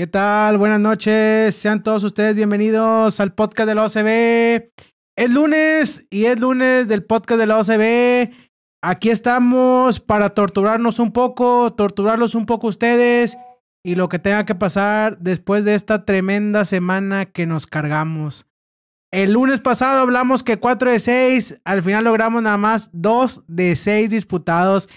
¿Qué tal? Buenas noches. Sean todos ustedes bienvenidos al podcast de la OCB. Es lunes y es lunes del podcast de la OCB. Aquí estamos para torturarnos un poco, torturarlos un poco ustedes y lo que tenga que pasar después de esta tremenda semana que nos cargamos. El lunes pasado hablamos que 4 de 6, al final logramos nada más 2 de 6 disputados.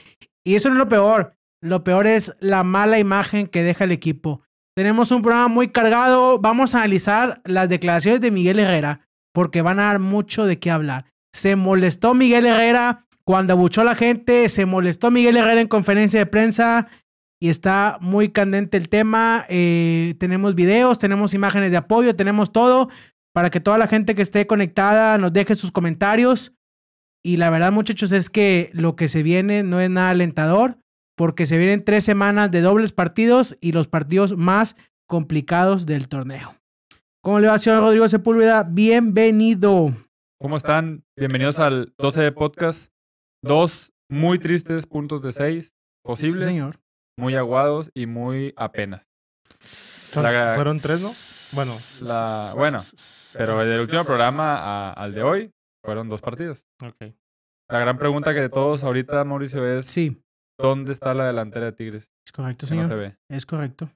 Y eso no es lo peor. Lo peor es la mala imagen que deja el equipo. Tenemos un programa muy cargado. Vamos a analizar las declaraciones de Miguel Herrera porque van a dar mucho de qué hablar. Se molestó Miguel Herrera cuando abuchó a la gente, se molestó Miguel Herrera en conferencia de prensa y está muy candente el tema. Eh, tenemos videos, tenemos imágenes de apoyo, tenemos todo para que toda la gente que esté conectada nos deje sus comentarios. Y la verdad, muchachos, es que lo que se viene no es nada alentador, porque se vienen tres semanas de dobles partidos y los partidos más complicados del torneo. ¿Cómo le va, señor Rodrigo Sepúlveda? Bienvenido. ¿Cómo están? Bienvenidos al 12 de podcast. Dos muy tristes puntos de seis posibles. señor. Muy aguados y muy apenas. La- Fueron tres, ¿no? Bueno, La, bueno, pero del último programa a- al de hoy fueron dos partidos. ok. La gran pregunta que todos ahorita, Mauricio, es Sí, ¿dónde está la delantera de Tigres? es correcto, Que no señor. se ve. Es correcto.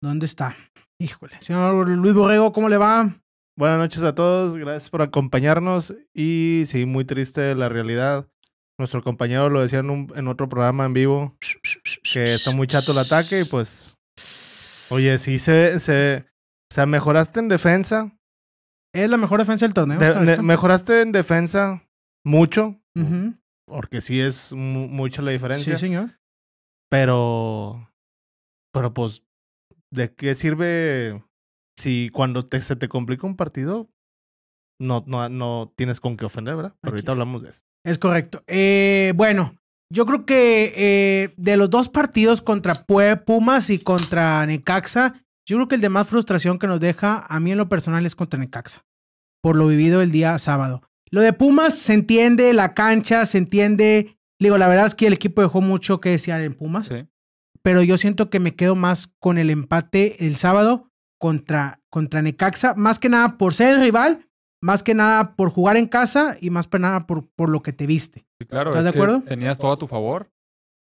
¿Dónde está? Híjole. Señor Luis Borrego, ¿cómo le va? Buenas noches a todos, gracias por acompañarnos. Y sí, muy triste la realidad. Nuestro compañero lo decía en, un- en otro programa en vivo, que está muy chato el ataque y pues... Oye, sí se... se o sea, mejoraste en defensa. Es la mejor defensa del torneo. mejoraste en defensa mucho, Ujú. Porque sí es mu- mucha la diferencia. Sí, señor. Pero, pero pues, ¿de qué sirve si cuando te, se te complica un partido no, no, no tienes con qué ofender, ¿verdad? Pero ahorita hablamos de eso. Es correcto. Eh, bueno, yo creo que eh, de los dos partidos contra Pue- Pumas y contra Necaxa, yo creo que el de más frustración que nos deja a mí en lo personal es contra Necaxa, por lo vivido el día sábado. Lo de Pumas se entiende, la cancha se entiende. Digo, la verdad es que el equipo dejó mucho que desear en Pumas, Sí. pero yo siento que me quedo más con el empate el sábado contra, contra Necaxa, más que nada por ser el rival, más que nada por jugar en casa y más que nada por, por lo que te viste. Sí, claro. ¿Estás es de acuerdo? Tenías todo a tu favor.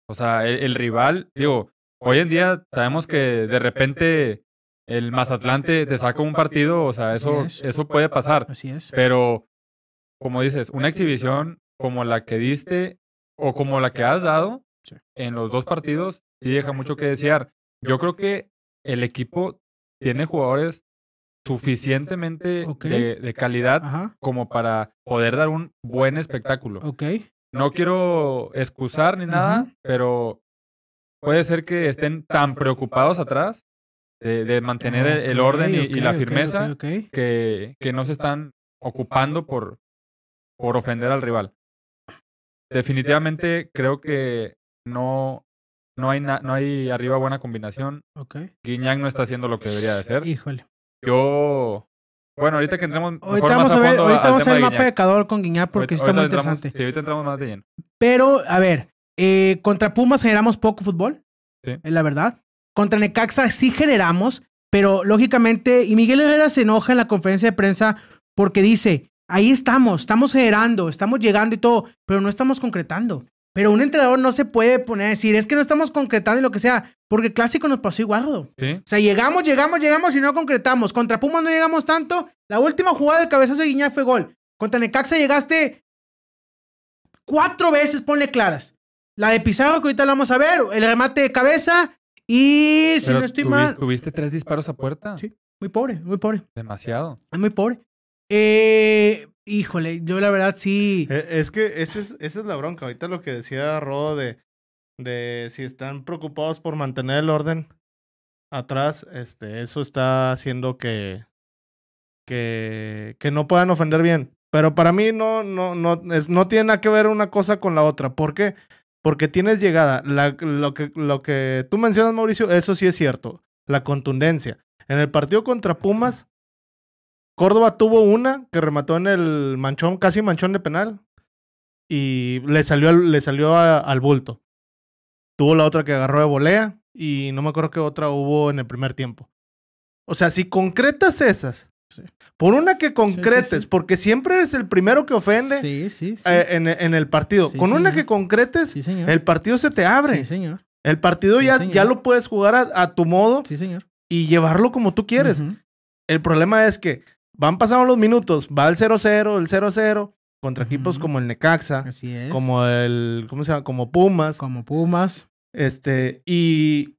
O sea, el, el rival, digo, hoy en día sabemos que de repente el Mazatlán te, te saca un partido, o sea, eso, es. eso puede pasar. Así es. Pero, como dices, una exhibición como la que diste o como la que has dado Sí. en los dos partidos, sí deja mucho que desear. Yo creo que el equipo tiene jugadores suficientemente de, de calidad Ajá. como para poder dar un buen espectáculo. Ok. No quiero excusar ni nada, pero puede ser que estén tan preocupados atrás de, de mantener el, el orden y, la firmeza que no se están ocupando por, por ofender al rival. Definitivamente creo que no, no, hay na- no hay arriba buena combinación. ok. Guiñac no está haciendo lo que debería de hacer. Híjole. Yo, bueno, ahorita que entremos Ahorita vamos a ver, ahorita vamos a ver el mapa de Guiñac. Cador con Guiñar porque sí está muy Ahorita entramos- interesante. sí, ahorita entramos más de lleno. Pero, a ver, eh, contra Pumas generamos poco fútbol. Sí. Es la verdad. Contra Necaxa sí generamos, pero lógicamente, y Miguel Herrera se enoja en la conferencia de prensa porque dice, ahí estamos, estamos generando, estamos llegando y todo, pero no estamos concretando. Pero un entrenador no se puede poner a decir, es que no estamos concretando y lo que sea, porque el clásico nos pasó igual. ¿Sí? O sea, llegamos, llegamos, llegamos y no concretamos. Contra Pumas no llegamos tanto. La última jugada del cabezazo de Guiñac fue gol. Contra Necaxa llegaste cuatro veces, ponle claras. La de Pizarro, que ahorita la vamos a ver, el remate de cabeza y, si Pero no estoy tuvi- mal, ¿Tuviste tres disparos a puerta? Sí. muy pobre, muy pobre, Demasiado. es muy pobre. Eh, híjole, yo la verdad sí. Eh, Es que ese es, esa es la bronca. Ahorita lo que decía Rodo de, de si están preocupados por mantener el orden atrás, este, eso está haciendo que, que, que no puedan ofender bien. Pero para mí no, no, no, es, no tiene nada que ver una cosa con la otra. ¿Por qué? Porque tienes llegada. Lo, que, lo que tú mencionas, Mauricio, eso sí es cierto. La contundencia. En el partido contra Pumas, Córdoba tuvo una que remató en el manchón, casi manchón de penal. Y le salió, al- le salió a- al bulto. Tuvo la otra que agarró de volea. y no me acuerdo qué otra hubo en el primer tiempo. O sea, si concretas esas, Sí. por una que concretes, sí. porque siempre eres el primero que ofende eh, en, en el partido, con una que concretes, señor. el partido se te abre. Sí, señor. El partido ya, señor. ya lo puedes jugar a, a tu modo señor. y llevarlo como tú quieres. El problema es que van pasando los minutos, va el 0-0, el 0-0, contra equipos como el Necaxa, Así es. como el, ¿cómo se llama? Como Pumas, Como Pumas. este, y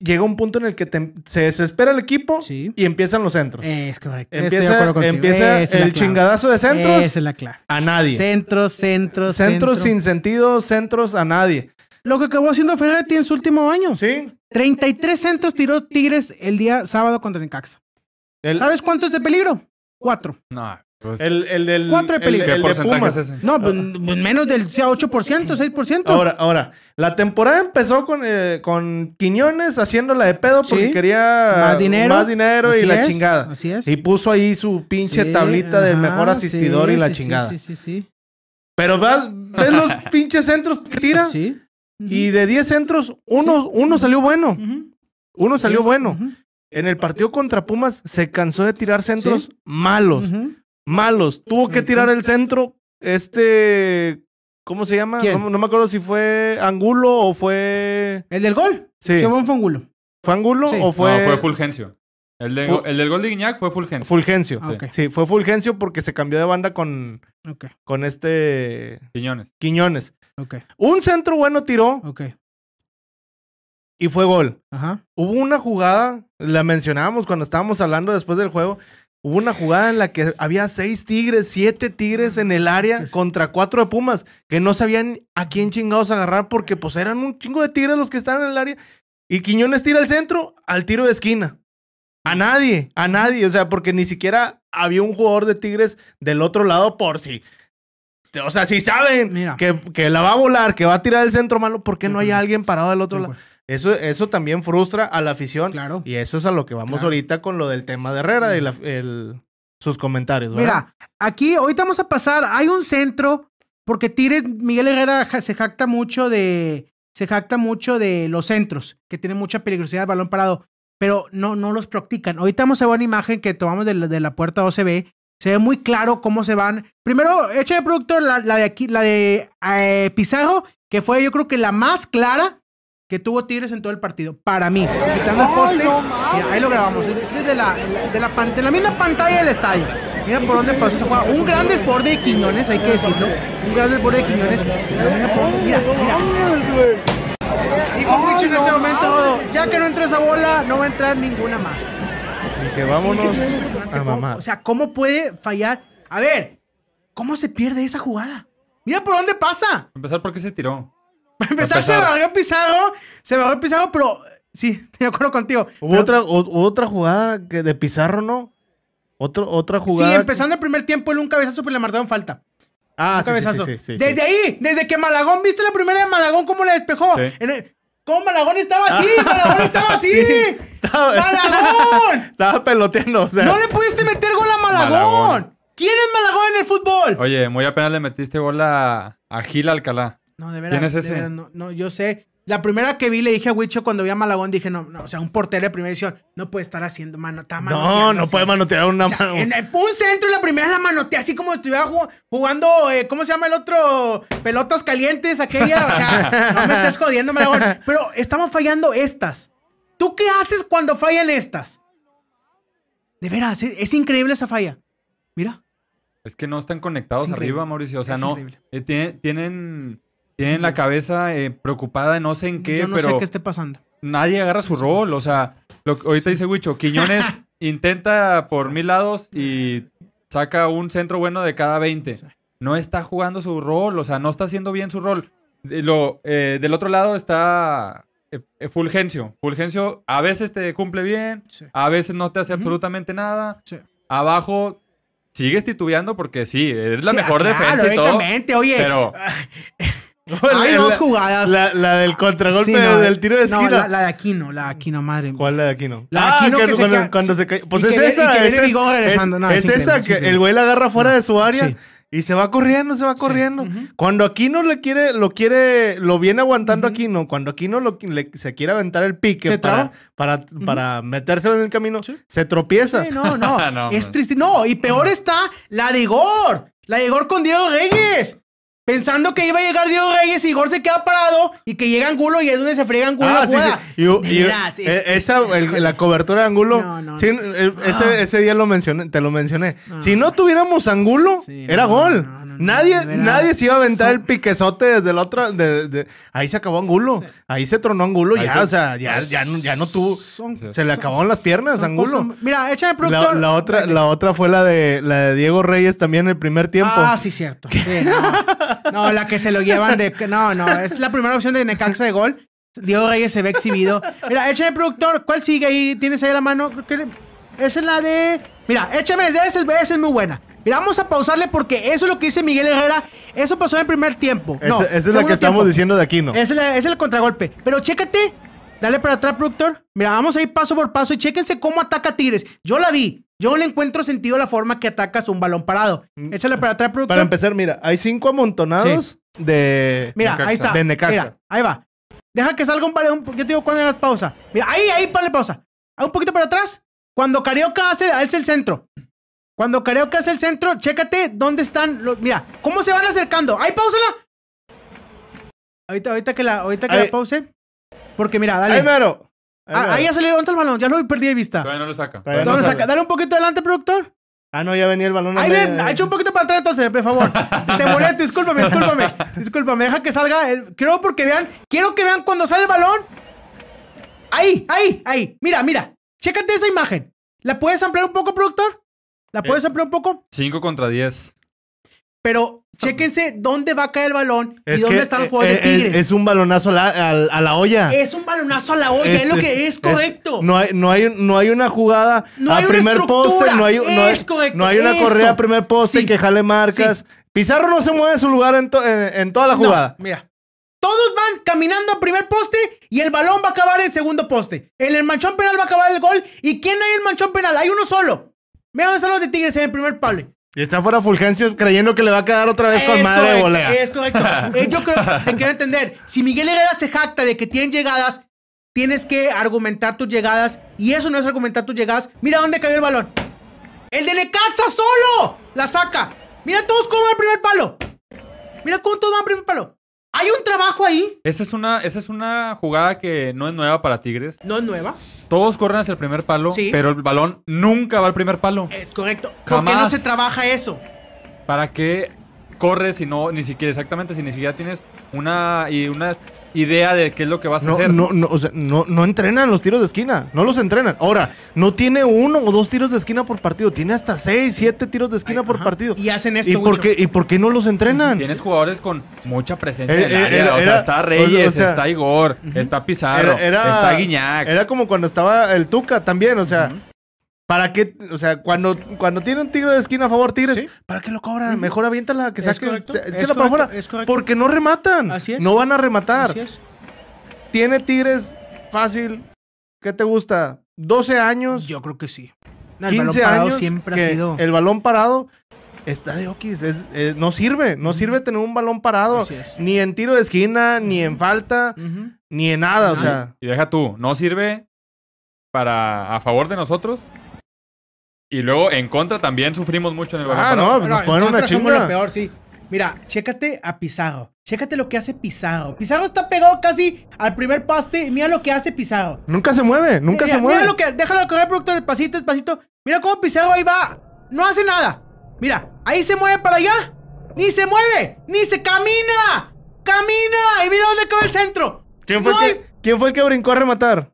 llega un punto en el que te- se desespera el equipo Sí. y empiezan los centros. Es correcto. Empieza empieza es el chingadazo de centros Esa es la clave. a nadie. Centros, centros, centros centro. sin sentido, centros a nadie. Lo que acabó haciendo Ferretti en su último año. Sí. 33 centros tiró Tigres el día sábado contra Necaxa. El, ¿Sabes cuánto es de peligro? Cuatro. No, pues, el, el del Cuatro de el- peligro. ¿qué el de Pumas. es ese? No, pues, pues menos del sea 8%, 6%. Ahora, ahora, la temporada empezó con, eh, con Quiñones haciéndola de pedo porque Sí. quería más dinero. más dinero y la es, chingada. Así es. Y puso ahí su pinche Sí, tablita del mejor asistidor sí, y la chingada. Sí, sí, sí. Pero vas, ves los pinches centros que tira Sí. y de 10 centros, uno, uno salió bueno. Uno salió bueno. Ujú. En el partido contra Pumas se cansó de tirar centros Sí. malos. Malos. Tuvo que tirar el centro. Este. ¿Cómo se llama? ¿Quién? No, no me acuerdo si fue Angulo o fue. El del gol. Sí. Se fue un fangulo. ¿Fue Angulo Sí. o fue, No, fue Fulgencio. El, de- Fu- el del gol de Guiñac fue Fulgencio. Fulgencio? Ah, ok. Sí, fue Fulgencio porque se cambió de banda con, Ok, con este Quiñones. Quiñones. ok, Un centro bueno tiró ok. Y fue gol. Ajá. Hubo una jugada, la mencionábamos cuando estábamos hablando después del juego. Hubo una jugada en la que había seis tigres, siete tigres en el área Pues- contra cuatro de Pumas, que no sabían a quién chingados agarrar porque pues eran un chingo de tigres los que estaban en el área. Y Quiñones tira el centro al tiro de esquina. A nadie, a nadie. O sea, porque ni siquiera había un jugador de tigres del otro lado por si. O sea, si saben Mira. que, que la va a volar, que va a tirar el centro malo, ¿por qué no hay Ujú. alguien parado del otro lado? acuerdo. Eso, eso también frustra a la afición. Claro. Y eso es a lo que vamos Claro. ahorita con lo del tema de Herrera y la- el- sus comentarios. ¿verdad? Mira, aquí ahorita vamos a pasar. Hay un centro, porque Tigres, Miguel Herrera se jacta mucho de. Se jacta mucho de los centros, que tienen mucha peligrosidad de balón parado, pero no, no los practican. Ahorita vamos a ver una imagen que tomamos de la, de la puerta OCB. Se ve muy claro cómo se van. Primero, echa de producto la, la de aquí, la de eh, Pizarro, que fue yo creo que la más clara que tuvo Tigres en todo el partido. Para mí. Quitando el poste. Mira, ahí lo grabamos. Desde la, de, la, pan- de la misma pantalla del estadio. Mira por dónde pasó esa jugada. Un gran desborde de Quiñones, hay que decirlo. Un gran desborde de Quiñones. Mira por dónde- Mira. Dijo Wicho en ese momento, ya que no entra esa bola, no va a entrar ninguna más. Vámonos Es increíble, impresionante a mamar. O sea, ¿cómo puede fallar? A ver, ¿cómo se pierde esa jugada? Mira por dónde pasa. Empezar, ¿por qué se tiró? Para empezar, se barrió Pizarro, se barrió Pizarro, pero sí, estoy de acuerdo contigo. Hubo Pero- otra, o- otra jugada que de Pizarro, ¿no? Otro, otra jugada. Sí, empezando el primer tiempo, él un cabezazo, pero le marcaron falta. Ah, un sí, sí, cabezazo. sí, sí, sí, desde sí. ahí, desde que Malagón, ¿viste la primera de Malagón cómo le despejó? Sí. En el- ¿Cómo Malagón estaba así? Malagón estaba así. Sí, estaba, ¡Malagón! estaba peloteando. O sea, No le pudiste meter gol a Malagón. Malagón. ¿Quién es Malagón en el fútbol? Oye, muy apenas le metiste gol a, a Gil Alcalá. No, de veras. ¿Quién es de ese? veras, no, no, yo sé. La primera que vi le dije a Wicho cuando vi a Malagón, dije, no, no, o sea, un portero de primera edición no puede estar haciendo mano, está no, no así. puede manotear una O sea, mano. en el- un centro y la primera la manotea así como si estuviera ju- jugando, eh, ¿cómo se llama el otro? Pelotas calientes, aquella. O sea, no me estés jodiendo, Malagón. Pero estamos fallando estas. ¿Tú qué haces cuando fallan estas? De veras, es, es increíble esa falla. Mira. Es que no están conectados Es arriba, Mauricio. O sea, Es no. increíble. eh, tienen tienen, tienen la cabeza eh, preocupada de no sé en qué, Yo no pero sé qué esté pasando. nadie agarra su rol. O sea, lo, que ahorita dice Huicho, Quiñones intenta por mil lados y saca un centro bueno de cada 20. Sí. No está jugando su rol, o sea, no está haciendo bien su rol. De lo, eh, del otro lado está eh, eh, Fulgencio. Fulgencio a veces te cumple bien, Sí. a veces no te hace absolutamente nada. Sí. Abajo sigues titubeando porque sí, es la Sí, mejor claro, defensa y todo. Oye, Pero hay La- dos jugadas. La, la del contragolpe Sí, no, del tiro de no, esquina. la, la de Aquino, la de Aquino, madre. ¿Cuál la de Aquino? La de ah, Aquino que cuando, queda- cuando sí. se cae. Pues Y es que ve- y esa. que es, Bigón regresando. es- No, es es increíble, esa es que el güey la agarra fuera de su área Sí. Y se va corriendo, se va corriendo. Cuando Aquino le quiere, lo quiere, lo viene aguantando Ujú. Aquino, cuando Aquino lo, le- se quiere aventar el pique Se para, para, para metérselo en el camino, Sí. se tropieza. Sí, no, no. No, es triste. No, y peor está la de Igor. La de Igor con Diego Reyes. Pensando que iba a llegar Diego Reyes y Igor se queda parado y que llega Angulo y es donde se friega Angulo Ah, la sí, jugada. sí. Y- es- eh, es- esa, el- la cobertura de Angulo. No, no, sí, no. el- Ah. ese, ese día lo mencioné, te lo mencioné. No. Si no tuviéramos Angulo, Sí, era no, gol. no, nadie, nadie se iba a aventar el piquezote desde la otra. de- de- ahí se acabó Angulo. Sí. Ahí se tronó Angulo. Ahí ya, se- o sea, ya, ya, no, ya no tuvo. Son-. Se le son- acabaron las piernas a son Angulo. Mira, échame La, productor. la otra, la otra fue la de, la de Diego Reyes también en el primer tiempo. Ah, sí, cierto. Sí, no. No, la que se lo llevan de. No, no, es la primera opción de Necaxa de gol. Diego Reyes se ve exhibido. Mira, échame, productor. ¿Cuál sigue ahí? ¿Tienes ahí la mano? Creo que- Esa es la de. Mira, échame, esa es, esa es muy buena. Mira, vamos a pausarle porque eso es lo que dice Miguel Herrera. Eso pasó en el primer tiempo. Esa- No, esa es la que estamos diciendo de Aquino. Ese es, la- ese es el contragolpe. Pero chécate. Dale para atrás, productor. Mira, vamos a ir paso por paso y chéquense cómo ataca Tigres. Yo la vi. Yo le encuentro sentido a la forma que atacas un balón parado. Échale para atrás, productor. Mm. Para empezar, mira, hay cinco amontonados de. Mira, Necaxa. ahí está. De Necaxa. Mira, ahí va. Deja que salga un balón. Yo te digo cuándo hagas pausa. Mira, ahí, ahí, ponle pausa. Un poquito para atrás. Cuando Carioca hace, hace el centro. Cuando Carioca hace el centro, chécate dónde están los. Mira, cómo se van acercando. ¡Ahí, pausala! Ahorita, ahorita que la, ahorita que Ahí. la pause. Porque mira, dale. Ahí mero. Ahí Ah, mero. ahí ya salió dónde está el balón. Ya lo perdí de vista. Todavía no lo saca. Todavía. Dale un poquito adelante, productor. Ah, no, ya venía el balón. a Ahí media- ven, echa un poquito para atrás entonces, por favor. Te molesto, discúlpame, discúlpame. Discúlpame, deja que salga. El... Quiero porque vean, quiero que vean cuando sale el balón. Ahí, ahí, ahí. Mira, mira. Chécate esa imagen. ¿La puedes ampliar un poco, productor? ¿La puedes ampliar un poco? 5 contra 10. Pero chéquense dónde va a caer el balón y dónde que, están los eh, jugadores de eh, Tigres. Es un balonazo a la, a- a la olla. Es un balonazo a la olla, es, lo que es, correcto. no, hay, no, hay, no hay una jugada No a hay una primer poste, no hay, no hay, Es correcto, no hay una eso. correa a primer poste Sí. que jale marcas. Sí. Pizarro no se mueve de su lugar en, to- en, en toda la No, jugada. mira. Todos van caminando a primer poste y el balón va a acabar en segundo poste. En el manchón penal va a acabar el gol. ¿Y quién hay en el manchón penal? Hay uno solo. Mira dónde están los de Tigres en el primer palo. Y está fuera Fulgencio creyendo que le va a quedar otra vez con madre de correcto, volea. es correcto. Eh, yo creo que te quiero entender. Si Miguel Herrera se jacta de que tienen llegadas, tienes que argumentar tus llegadas. Y eso no es argumentar tus llegadas. Mira dónde cayó el balón. El de Necaxa solo la saca. Mira todos cómo van al primer palo. Mira cómo todos van al primer palo. Hay un trabajo ahí. Esa es, una, esa es una jugada que no es nueva para Tigres. No es nueva. Todos corren hacia el primer palo, Sí. pero el balón nunca va al primer palo. Es correcto. ¿Por qué no Jamás. se trabaja eso? ¿Para qué corres si no, ni siquiera, exactamente, si ni siquiera tienes una, y una idea de qué es lo que vas a No, hacer? no, no, o sea, no, no entrenan los tiros de esquina. No los entrenan. Ahora, no tiene uno o dos tiros de esquina por partido. Tiene hasta seis, siete tiros de esquina por Ajá. partido. Y hacen esto, ¿Y por, Wicho. qué, ¿Y por qué no los entrenan? Tienes jugadores con mucha presencia Eh, en el área. era- o sea, era- está Reyes, o sea, está Igor, está Pizarro, Era- era- está Guiñac. Era como cuando estaba el Tuca también, o sea. ¿Para qué? O sea, cuando, cuando tiene un tiro de esquina a favor Tigres, Sí. ¿para qué lo cobra? Ujú. Mejor aviéntala, que saque. échala es para afuera. Porque no rematan. Así es. No van a rematar. Así es. Tiene Tigres fácil. ¿Qué te gusta? 12 años, Yo creo que sí. No, el 15 balón parado años. siempre que ha sido. El balón parado está de okis. es- eh, no sirve. No sirve tener un balón parado. Así es. Ni en tiro de esquina, ni en falta, ni en nada. O sea, Y deja tú, no sirve para a favor de nosotros. Y luego en contra también sufrimos mucho en el balón Ah, no, pues nos en ponen una contra somos chinga. lo peor, sí. Mira, chécate a Pizarro. Chécate lo que hace Pizarro. Pizarro está pegado casi al primer poste. y Mira lo que hace Pizarro. nunca se mueve. Nunca mira, se mueve. Mira lo que. Déjalo correr, productor, despacito, despacito. Mira cómo Pizarro ahí va. No hace nada. Mira, ahí se mueve para allá. Ni se mueve. Ni se camina. Camina. Y mira dónde acaba el centro. ¿Quién fue, No el hay- que, ¿Quién fue el que brincó a rematar?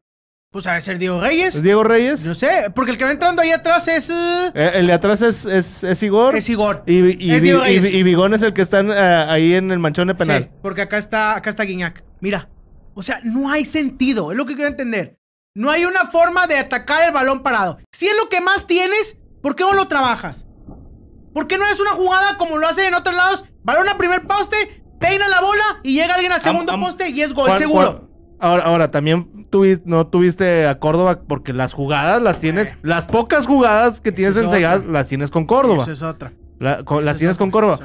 Pues a ver, ser Diego Reyes. ¿Es Diego Reyes? No sé, porque el que va entrando ahí atrás es. eh, el de atrás es, es, es Igor. es Igor. Y, y, Es Vi- Diego y- Reyes. y Vigón es el que está eh, ahí en el manchón de penal. Sí, porque acá está, acá está Guiñac. Mira, o sea, no hay sentido, es lo que quiero entender. No hay una forma de atacar el balón parado. Si es lo que más tienes, ¿por qué no lo trabajas? ¿Por qué no es una jugada como lo hacen en otros lados? Balón a primer poste, peina la bola y llega alguien a segundo am- poste y es gol seguro. Ahora, ahora, también tuvi- no tuviste a Córdoba porque las jugadas las tienes, las pocas jugadas que tienes es enseñadas las tienes con Córdoba. Eso es otra. La- con- las Es tienes con Córdoba.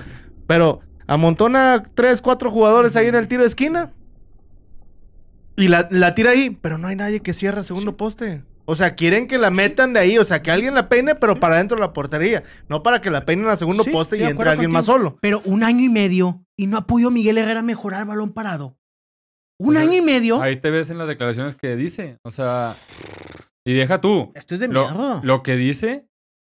Pero amontona tres, cuatro jugadores ahí en el tiro de esquina. Y la, la tira ahí, pero no hay nadie que cierre segundo poste. O sea, quieren que la metan de ahí, o sea, que alguien la peine, pero para dentro de la portería. No para que la peinen al segundo Sí, poste y entre alguien más solo. Pero un año y medio y no ha podido Miguel Herrera mejorar el balón parado. Un O sea, año y medio. Ahí te ves en las declaraciones que dice. O sea, y deja tú. Esto es de miedo. Lo, lo que dice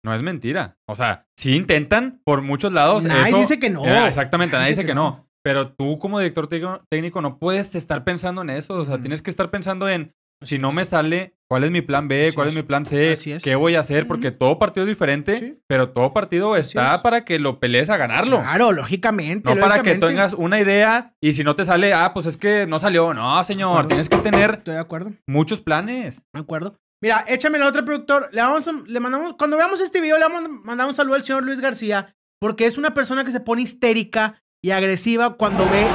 no es mentira. O sea, sí intentan por muchos lados. Nadie eso- dice que no. Eh, exactamente, Nadie nadie dice que no. Pero tú como director técnico- no puedes estar pensando en eso. O sea, Ujú. tienes que estar pensando en, si no me sale, ¿cuál es mi plan B? Así ¿Cuál es. es. mi plan C? Es. ¿Qué voy a hacer? Porque todo partido es diferente, Sí. pero todo partido está es. para que lo pelees a ganarlo. Claro, lógicamente. No para que tengas una idea y si no te sale, ah, pues es que no salió. No, señor, tienes que tener Estoy de acuerdo. muchos planes. De acuerdo. Mira, échame la otra productor. Le, vamos a- le mandamos, cuando veamos este video, le vamos a mandar un saludo al señor Luis García, porque es una persona que se pone histérica y agresiva cuando ve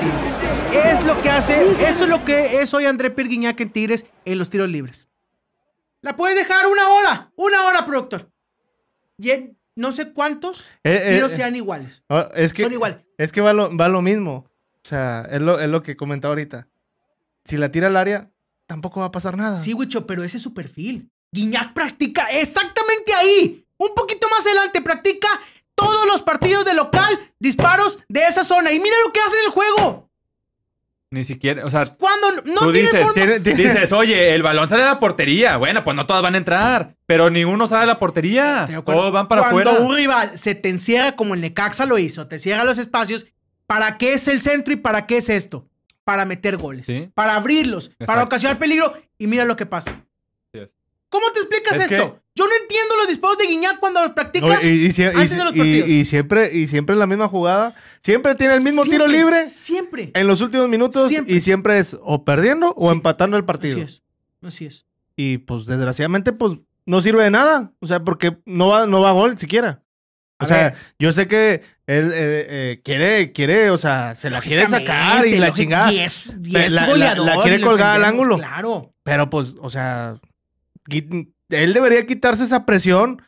tiros. Es lo que hace, eso es lo que es hoy André Pirguiñac en Tigres en los tiros libres. La puedes dejar una hora, una hora, productor. Y en no sé cuántos Eh, eh, tiros eh, sean iguales. ah, es que, Son igual. Es que va lo, va lo mismo. O sea, es lo, es lo que comentaba ahorita. Si la tira al área, tampoco va a pasar nada. Sí, Wicho, pero ese es su perfil. Guiñac practica exactamente ahí. Un poquito más adelante, practica todos los partidos de local, disparos de esa zona. Y mira lo que hace en el juego. Ni siquiera, o sea, Cuando no tú dices, forma. Tiene- dices, oye, el balón sale a la portería. Bueno, pues no todas van a entrar, pero ninguno sale a la portería. De. Todos van para Cuando afuera. un rival se te encierra como el Necaxa lo hizo, te cierra los espacios, ¿para qué es el centro y para qué es esto? Para meter goles, Sí. para abrirlos, para ocasionar peligro. Y mira lo que pasa. ¿Cómo te explicas Es esto? que- Yo no entiendo los disparos de Guiñac cuando los practica. No, y, antes de los partidos. y siempre, y siempre la misma jugada. Siempre tiene el mismo tiro libre Siempre. en los últimos minutos. Siempre. Y siempre es o perdiendo o Sí. empatando el partido. Así es. Así es. Y pues desgraciadamente, pues no sirve de nada. O sea, porque no va, no va a gol siquiera. O A sea, ver. yo sé que él eh, eh, quiere, quiere, o sea, se la quiere sacar y la chingada. Es, Pe- es la- la- la quiere colgar al ángulo. Claro. Pero pues, o sea, él debería quitarse esa presión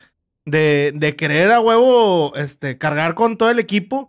de, de querer a huevo este, cargar con todo el equipo.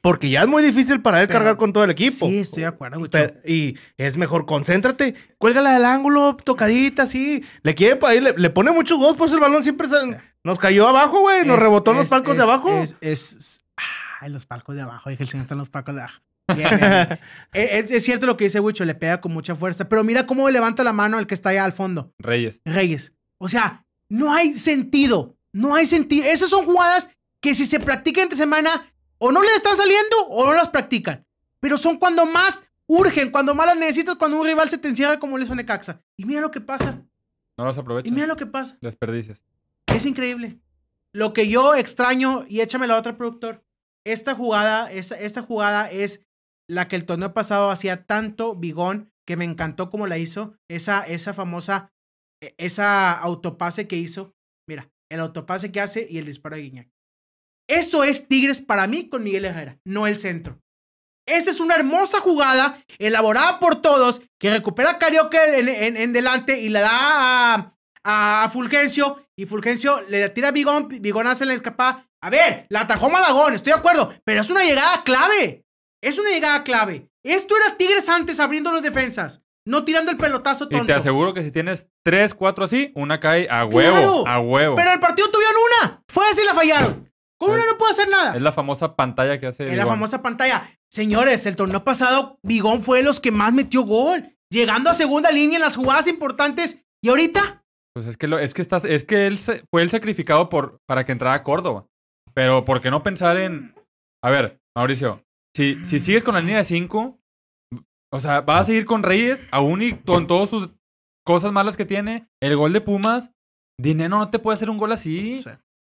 Porque ya es muy difícil para él Pero- cargar con todo el equipo. Sí, estoy de acuerdo. Pero- y es mejor, concéntrate, cuélgala del ángulo, tocadita, así. Le quiere pa- ahí, le, le pone muchos gols, pues el balón siempre se- nos cayó abajo, güey. Nos Es- rebotó en los es- palcos de abajo. Es, es, es- ah, en los palcos de abajo. Dije, el señor está en los palcos de abajo. Bien, bien, bien. Eh, es, es cierto lo que dice Wicho, le pega con mucha fuerza. Pero mira cómo levanta la mano el que está allá al fondo. Reyes. Reyes. O sea, no hay sentido. No hay sentido. Esas son jugadas que si se practican entre semana, o no le están saliendo o no las practican. Pero son cuando más urgen, cuando más las necesitas, cuando un rival se te encierra como le hizo Necaxa. Y mira lo que pasa. No los Y aprovechas. mira lo que pasa. Desperdicias. Es increíble. Lo que yo extraño, y échame la otra productor, esta jugada, esta, esta jugada es la que el torneo pasado hacía tanto bigón que me encantó como la hizo. Esa, esa famosa, e- esa autopase que hizo. Mira, el autopase que hace y el disparo de Guiñac. Eso es Tigres para mí con Miguel Herrera, no el centro. Esa es una hermosa jugada elaborada por todos que recupera a Carioca en, en- delante y le da a, a, a Fulgencio y Fulgencio le tira a Bigón, Bigón hace la escapada. A ver, la atajó Malagón, estoy de acuerdo, pero es una llegada clave. Es una llegada clave. Esto era Tigres antes abriendo los defensas, no tirando el pelotazo tonto. Y te aseguro que si tienes tres, cuatro así, una cae a huevo. Claro. A huevo. Pero el partido tuvieron una. Fue así la fallaron. ¿Cómo Es- uno no puede hacer nada? Es la famosa pantalla que hace. En la famosa pantalla. Señores, el torneo pasado, Bigón fue de los que más metió gol. Llegando a segunda línea en las jugadas importantes. Y ahorita, Pues es que, lo, es que estás, es que él se- fue el sacrificado por, para que entrara a Córdoba. Pero ¿por qué no pensar en. A ver, Mauricio, si, si sigues con la línea de 5, o sea, vas a seguir con Reyes, aún y con todas sus cosas malas que tiene, el gol de Pumas, Dinero no te puede hacer un gol así.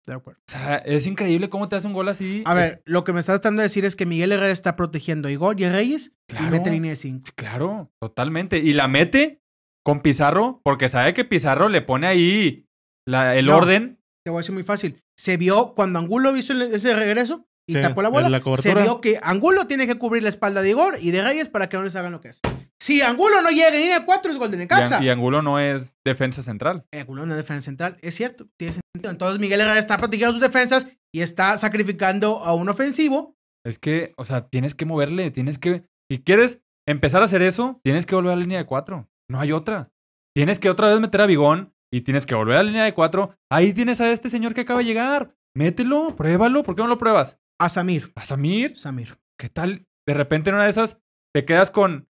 de acuerdo. O sea, es increíble cómo te hace un gol así. A ver, lo que me estás tratando de decir es que Miguel Herrera está protegiendo a Igor y a Reyes Claro. y mete línea de 5. Claro, totalmente. Y la mete con Pizarro, porque sabe que Pizarro le pone ahí la- el No. orden. Te voy a decir muy fácil. Se vio cuando Angulo hizo ese regreso y Sí, tapó la bola. la se vio que Angulo tiene que cubrir la espalda de Igor y de Reyes para que no les hagan lo que es. Si Angulo no llega en línea 4 es gol de Y, Necaxa. Y Angulo no es defensa central. Angulo no es defensa central, es cierto, tiene sentido. Entonces Miguel Herrera está protegiendo sus defensas y está sacrificando a un ofensivo. Es que, o sea, tienes que moverle, tienes que. Si quieres empezar a hacer eso, tienes que volver a la línea de cuatro. No hay otra. Tienes que otra vez meter a Bigón y tienes que volver a la línea de cuatro. Ahí tienes a este señor que acaba de llegar. Mételo, pruébalo. ¿Por qué no lo pruebas? A Samir. A Samir. Samir. ¿Qué tal? De repente en una de esas te quedas con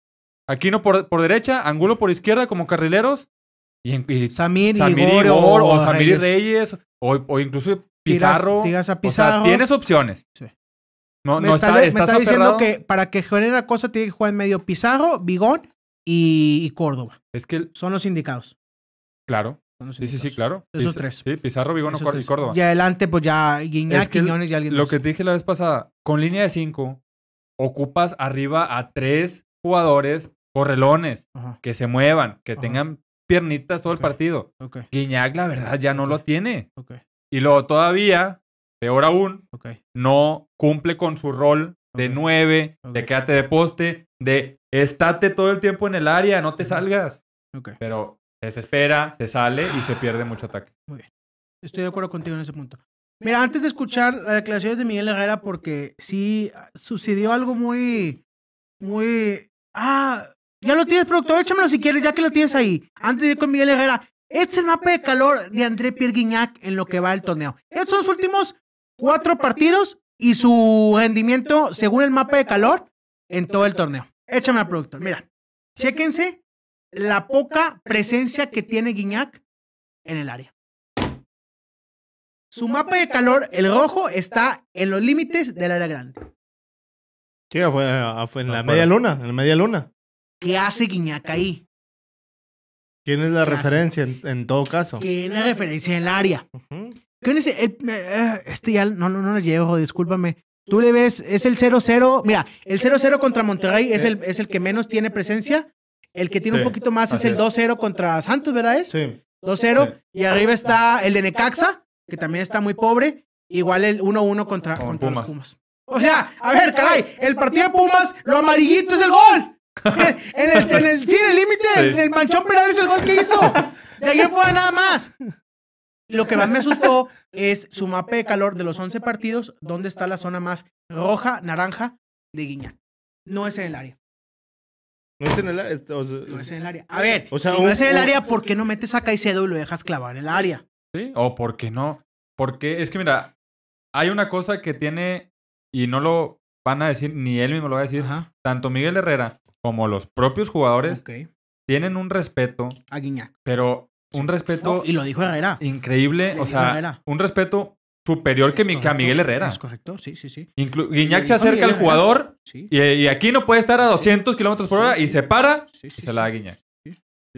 Aquino por, por derecha, Angulo por izquierda como carrileros. Y, y Samir, Samir y y Igor, o, o Samir y Reyes. O, o incluso Pizarro. tiras a O sea, tienes opciones. Sí. No, me no está, está, me está diciendo que para que genere la cosa tiene que jugar en medio Pizarro, Bigón y, y Córdoba. Es que, Son los indicados. claro. Son Sí, sí, sí, claro. Esos Piz- tres. Sí, Pizarro, Vigón y. Córdoba. Y adelante, pues ya Guiñac, Es que Quiñones y alguien Lo más. que te dije la vez pasada, con línea de cinco, ocupas arriba a tres jugadores correlones, Ajá, que se muevan, que Ajá. tengan piernitas todo el partido. ok, Guiñac, la verdad, ya no lo tiene. Y luego todavía, peor aún, no cumple con su rol de nueve, de quédate de poste, de estate todo el tiempo en el área, no te salgas. Pero se desespera, se sale y se pierde mucho ataque. Estoy de acuerdo contigo en ese punto. Mira, antes de escuchar las declaraciones de Miguel Herrera, porque sí sucedió algo muy, muy... Ah, ya lo tienes, productor, échamelo si quieres, ya que lo tienes ahí. Antes de ir con Miguel Herrera, es el mapa de calor de André Pierre en lo que va del torneo. Estos son los últimos cuatro partidos y su rendimiento según el mapa de calor en todo el torneo. Échame al productor. Mira, chéquense la poca presencia que tiene Guignac en el área. Su mapa de calor, el rojo, está en los límites del área grande. Sí, fue, fue en la Afuera. media luna, en la media luna. ¿Qué hace Guiñac ahí? ¿Quién es la referencia en, en todo caso? ¿Qué es la referencia en el área? ¿Qué dice? El- eh, este ya no, no, no lo llevo, discúlpame. Tú le ves, es el 0-0. Mira, el 0-0 contra Monterrey es el, es el que menos tiene presencia. El que tiene un poquito más es el es. 2-0 contra Santos, ¿verdad? Es? Sí. 2-0. Sí. Y arriba está el de Necaxa, que también está muy pobre. Igual el 1-1 contra, Con contra los Pumas. Pumas. O sea, a ver, caray, el partido de Pumas, lo amarillito es el gol. en el, en el, sí, en el límite, Sí. el, el manchón penal es el gol que hizo. De ahí en fuera nada más. Lo que más me asustó es su mapa de calor de los 11 partidos, donde está la zona más roja, naranja de Guiñac. No es en el área. No es en el. o sea, No es en el área. A ver, O sea, si un- no es en el área, ¿por qué no metes a Caicedo y lo dejas clavar en el área? ¿Sí? ¿O por qué no? Porque es que mira, hay una cosa que tiene, y no lo van a decir, ni él mismo lo va a decir, Ajá. tanto Miguel Herrera como los propios jugadores tienen un respeto, A Guiñac. pero un respeto No, y lo dijo Herrera. increíble, o sea, Herrera. un respeto superior que, Es mi- que a Miguel Herrera. Es correcto, sí, sí, sí. Inclu- Guiñac se acerca al jugador Sí, y, y aquí no puede estar a 200 kilómetros por hora y se para sí, y sí, se la da sí. Guiñac.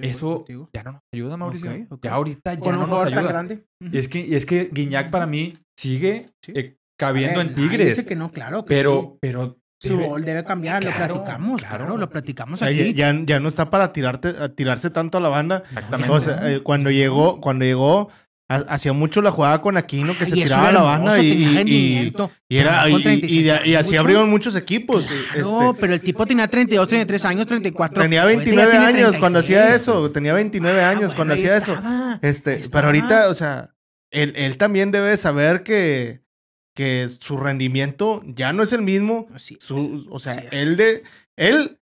Eso ya no nos ayuda, Mauricio. Ok, ok. Ya ahorita ya Con no nos ayuda. grande. Y es que, y es que Guiñac para mí sigue Sí. eh, cabiendo en ver, nadie Tigres. Dice que no, claro. que pero, pero sí. Su rol debe cambiar, Sí, lo platicamos, claro. claro, lo O platicamos sea, aquí. ya, ya no está para tirarte, a tirarse tanto a la banda. Exactamente. O sea, eh, cuando llegó, cuando llegó, hacía mucho la jugada con Aquino que se tiraba a la banda hermoso, y, y- era y, y- y 36 de- y así abrieron muchos equipos. Claro, este, pero el tipo tenía 32, 33 años, 34. tenía Ahorita ya 29 tiene años cuando 36. hacía eso. Tenía 29 Ah, años bueno, cuando hacía eso. Este, pero ahorita, o sea, él, él también debe saber que, que su rendimiento ya no es el mismo. Su, o sea, él de. Él.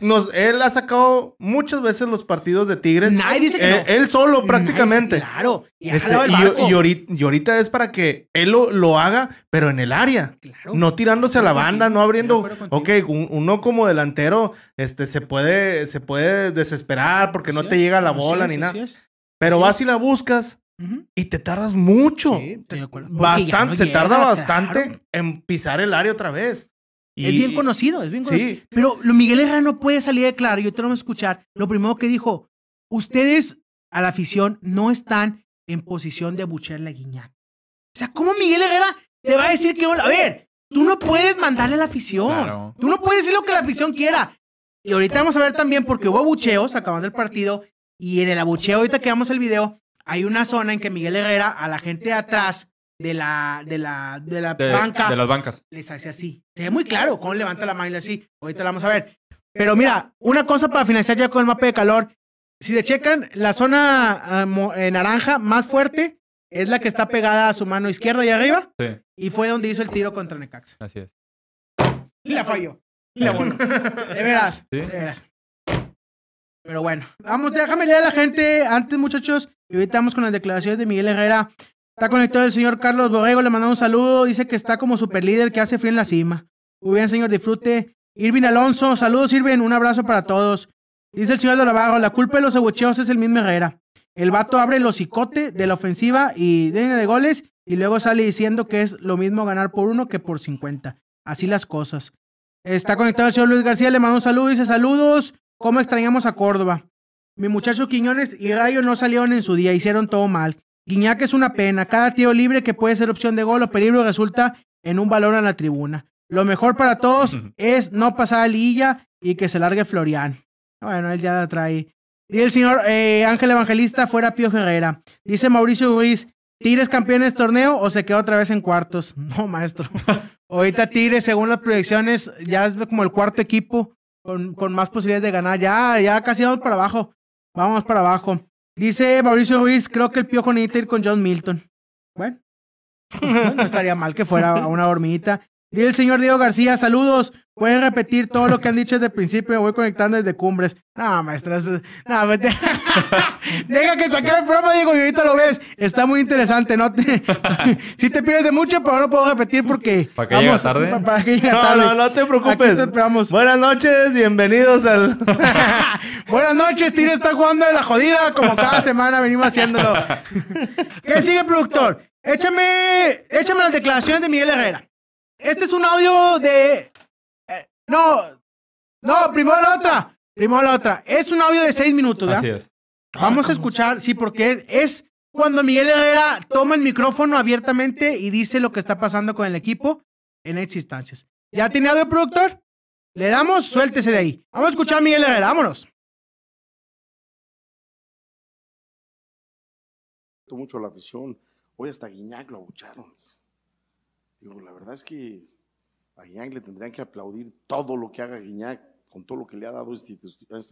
Nos, él ha sacado muchas veces los partidos de Tigres. Nadie dice que no. Él solo prácticamente. Claro. Y, Este, y, ahorita, y ahorita es para que él lo, lo haga, pero en el área. Claro. No tirándose a la banda, no abriendo. Ok, un- uno como delantero este, se, puede, se puede desesperar porque no te es, llega la bola ni nada. Pero vas y la buscas y te tardas mucho. Porque Bastante, no se llega, tarda claro. bastante en pisar el área otra vez. Y- es bien conocido, es bien Sí. conocido. Pero lo Miguel Herrera no puede salir de claro, yo te lo voy a escuchar. Lo primero que dijo, ustedes a la afición no están en posición de abuchearle a Guiñac. O sea, ¿cómo Miguel Herrera te va a decir que? A ver, tú no puedes mandarle a la afición. Claro. Tú no puedes decir lo que la afición quiera. Y ahorita vamos a ver también, porque hubo abucheos acabando el partido, y en el abucheo, ahorita que vamos el video, hay una zona en que Miguel Herrera, a la gente de atrás de la, de la, de la de, banca, de las bancas. les hace así. Se ve muy claro cómo levanta la mano y así. Ahorita la vamos a ver. Pero mira, una cosa para financiar ya con el mapa de calor. Si se checan, la zona ah, eh, naranja más fuerte es la que está pegada a su mano izquierda y arriba. Sí, Y fue donde hizo el tiro contra Necaxa. así es. Y la falló. Y la voló. De veras. Sí. De veras. Pero bueno, vamos, déjame leer a la gente antes, muchachos. Y ahorita vamos con las declaraciones de Miguel Herrera. Está conectado el señor Carlos Borrego, le mandamos un saludo. Dice que está como super líder que hace frío en la cima. Muy bien, señor, disfrute. Irvin Alonso, saludos, Irvin, un abrazo para todos. Dice el señor Dorabago, la culpa de los abucheos es el mismo Herrera. El vato abre el hocicote de la ofensiva y de, de goles y luego sale diciendo que es lo mismo ganar por uno que por 50. Así las cosas. Está conectado el señor Luis García, le mando un saludo, dice saludos, ¿cómo extrañamos a Córdoba? Mi muchacho Quiñones y Rayo no salieron en su día, hicieron todo mal. Guiñac es una pena, cada tiro libre que puede ser opción de gol o peligro resulta en un balón a la tribuna. Lo mejor para todos es no pasar a Lilla y que se largue Florian. Bueno, él ya la trae. Dice el señor eh, Ángel Evangelista, fuera Pío Herrera. Dice Mauricio Ruiz, ¿Tigres campeones torneo o se queda otra vez en cuartos? No, maestro. Ahorita Tigres, según las proyecciones, ya es como el cuarto equipo con, con más posibilidades de ganar. Ya, ya casi vamos para abajo. Vamos para abajo. Dice Mauricio Ruiz, creo que el Piojo necesita ir con John Milton. Bueno, no estaría mal que fuera una hormiguita. Dice el señor Diego García, saludos. Pueden repetir todo lo que han dicho desde el principio. Me voy conectando desde Cumbres. No, maestra. No, vete. Deja que saque el programa, Diego, y ahorita lo ves. Está muy interesante, ¿no? Te... sí te pierdes de mucho, pero no puedo repetir porque... ¿Para que llegue tarde? pa- Para que llegue No, tarde. no, no te Aquí preocupes. te esperamos. Buenas noches, bienvenidos al. Buenas noches, Tire está jugando de la jodida, como cada semana venimos haciéndolo. ¿Qué sigue, productor? Échame, échame las declaraciones de Miguel Herrera. Este es un audio de. eh, no, no, primero la otra. Primero la otra. Es un audio de seis minutos, ¿verdad? Así es. Vamos a escuchar, sí, porque es cuando Miguel Herrera toma el micrófono abiertamente y dice lo que está pasando con el equipo en estas instancias. ¿Ya tiene audio, productor? Le damos, suéltese de ahí. Vamos a escuchar a Miguel Herrera, vámonos. mucho la afición. Hoy hasta Guiñac lo abucharon. Digo, la verdad es que a Guiñac le tendrían que aplaudir todo lo que haga Guiñac, con todo lo que le ha dado a esta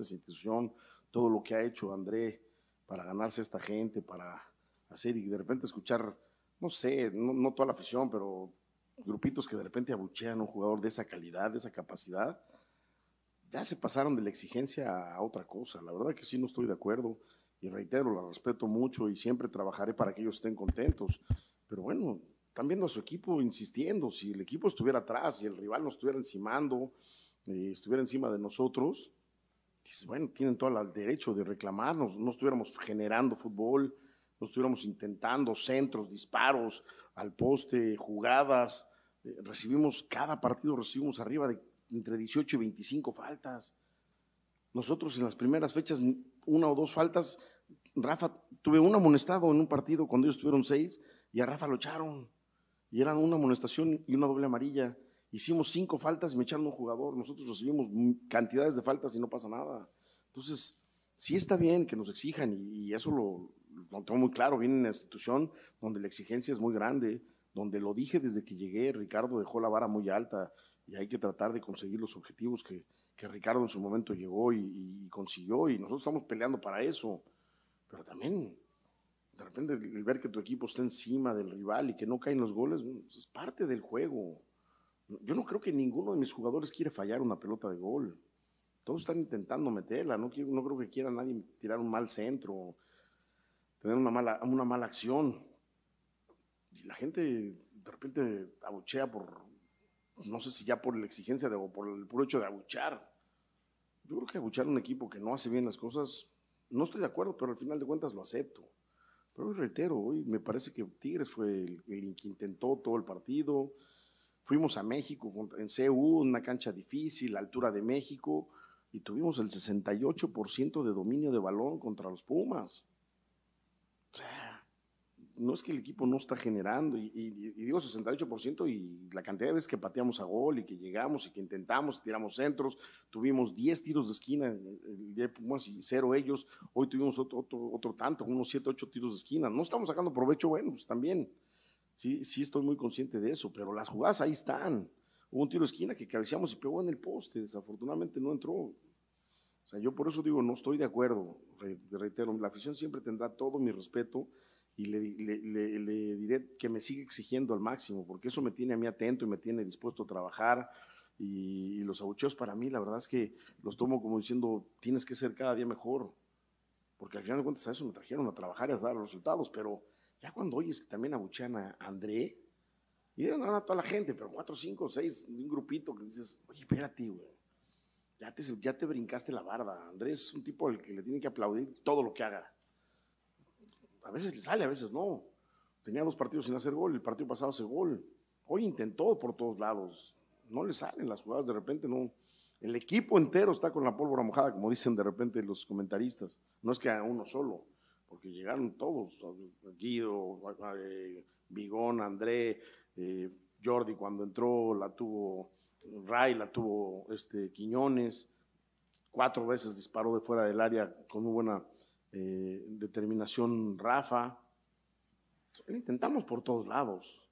institución, todo lo que ha hecho André para ganarse a esta gente, para hacer y de repente escuchar, no sé, no, no toda la afición, pero grupitos que de repente abuchean a un jugador de esa calidad, de esa capacidad, ya se pasaron de la exigencia a otra cosa. La verdad que sí no estoy de acuerdo y reitero, la respeto mucho y siempre trabajaré para que ellos estén contentos. Pero bueno, están viendo a su equipo insistiendo. Si el equipo estuviera atrás y el rival nos estuviera encimando, eh, estuviera encima de nosotros, bueno, tienen todo el derecho de reclamarnos. No estuviéramos generando fútbol, no estuviéramos intentando centros, disparos al poste, jugadas. Eh, recibimos, cada partido recibimos arriba de entre 18 y 25 faltas. Nosotros en las primeras fechas, una o dos faltas, Rafa, tuve un amonestado en un partido cuando ellos tuvieron seis y a Rafa lo echaron. Y eran una amonestación y una doble amarilla. Hicimos cinco faltas y me echaron un jugador. Nosotros recibimos cantidades de faltas y no pasa nada. Entonces, sí está bien que nos exijan y, eso lo, lo tengo muy claro. Viene en una institución donde la exigencia es muy grande, donde lo dije desde que llegué, Ricardo dejó la vara muy alta y hay que tratar de conseguir los objetivos que, que Ricardo en su momento llegó y consiguió y nosotros estamos peleando para eso. Pero también, de repente, el ver que tu equipo está encima del rival y que no caen los goles, pues, es parte del juego. Yo no creo que ninguno de mis jugadores quiere fallar una pelota de gol. Todos están intentando meterla. No, quiero- no creo que quiera nadie tirar un mal centro, tener una mala, una mala acción. Y la gente de repente abuchea por, no sé si ya por la exigencia de, o por el puro hecho de abuchar. Yo creo que abuchar a un equipo que no hace bien las cosas, no estoy de acuerdo, pero al final de cuentas lo acepto. Pero hoy reitero, hoy me parece que Tigres fue el, que intentó todo el partido. Fuimos a México en CU, una cancha difícil, la altura de México, y tuvimos el 68% de dominio de balón contra los Pumas. O sea, no es que el equipo no está generando, y, y- y digo 68% y la cantidad de veces que pateamos a gol y que llegamos y que intentamos, tiramos centros, tuvimos 10 tiros de esquina el día de Pumas y cero ellos, hoy tuvimos otro, otro, otro tanto, unos 7, 8 tiros de esquina, no estamos sacando provecho, bueno, pues también, sí, sí estoy muy consciente de eso, pero las jugadas ahí están. Hubo un tiro de esquina que cabeceamos y pegó en el poste, desafortunadamente no entró. O sea, yo por eso digo, no estoy de acuerdo, Re- reitero, la afición siempre tendrá todo mi respeto y le, le- le- le diré que me sigue exigiendo al máximo, porque eso me tiene a mí atento y me tiene dispuesto a trabajar. Y, y los abucheos para mí, la verdad es que los tomo como diciendo, tienes que ser cada día mejor, porque al final de cuentas a eso me trajeron a trabajar y a dar resultados, pero ya cuando oyes que también abuchean a André, y no a toda la gente, pero cuatro, cinco, seis, un grupito que dices, oye, espérate, güey. Ya te, ya te brincaste la barda. Andrés es un tipo al que le tienen que aplaudir todo lo que haga. A veces le sale, a veces no. Tenía dos partidos sin hacer gol, el partido pasado hace gol. Hoy intentó por todos lados. No le salen las jugadas, de repente no. El equipo entero está con la pólvora mojada, como dicen de repente los comentaristas. No es que a uno solo, porque llegaron todos, Guido, eh, Bigón, André, eh, Jordi cuando entró la tuvo Ray, la tuvo este, Quiñones, cuatro veces disparó de fuera del área con muy buena eh, determinación Rafa. Intentamos por todos lados.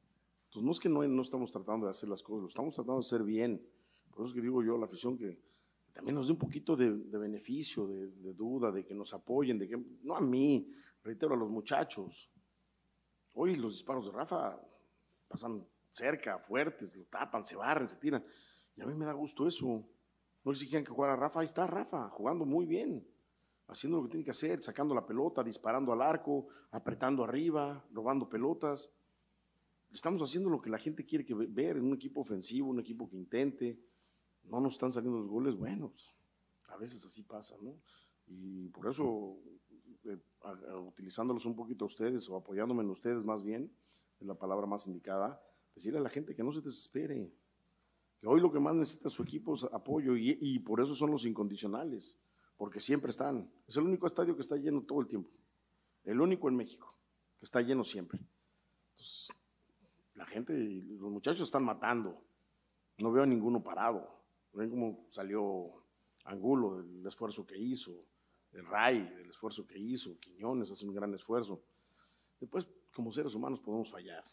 Entonces no es que no, no estamos tratando de hacer las cosas, lo estamos tratando de hacer bien. Por eso es que digo yo a la afición que también nos dé un poquito de, de beneficio, de, de duda, de que nos apoyen, de que, no a mí, reitero, a los muchachos. Hoy los disparos de Rafa pasan cerca, fuertes, lo tapan, se barren, se tiran. Y a mí me da gusto eso. No exigían que jugara Rafa, ahí está Rafa, jugando muy bien, haciendo lo que tiene que hacer, sacando la pelota, disparando al arco, apretando arriba, robando pelotas. Estamos haciendo lo que la gente quiere que ve- ver en un equipo ofensivo, un equipo que intente. No nos están saliendo los goles, bueno, pues, a veces así pasa, ¿no? Y por eso, eh, utilizándolos un poquito a ustedes o apoyándome en ustedes más bien, es la palabra más indicada, decirle a la gente que no se desespere, que hoy lo que más necesita su equipo es apoyo y, y por eso son los incondicionales, porque siempre están. Es el único estadio que está lleno todo el tiempo, el único en México, que está lleno siempre. La gente, los muchachos están matando, no veo a ninguno parado, ven cómo salió Angulo del esfuerzo que hizo, el Ray del esfuerzo que hizo, Quiñones hace un gran esfuerzo. Después, como seres humanos podemos fallar.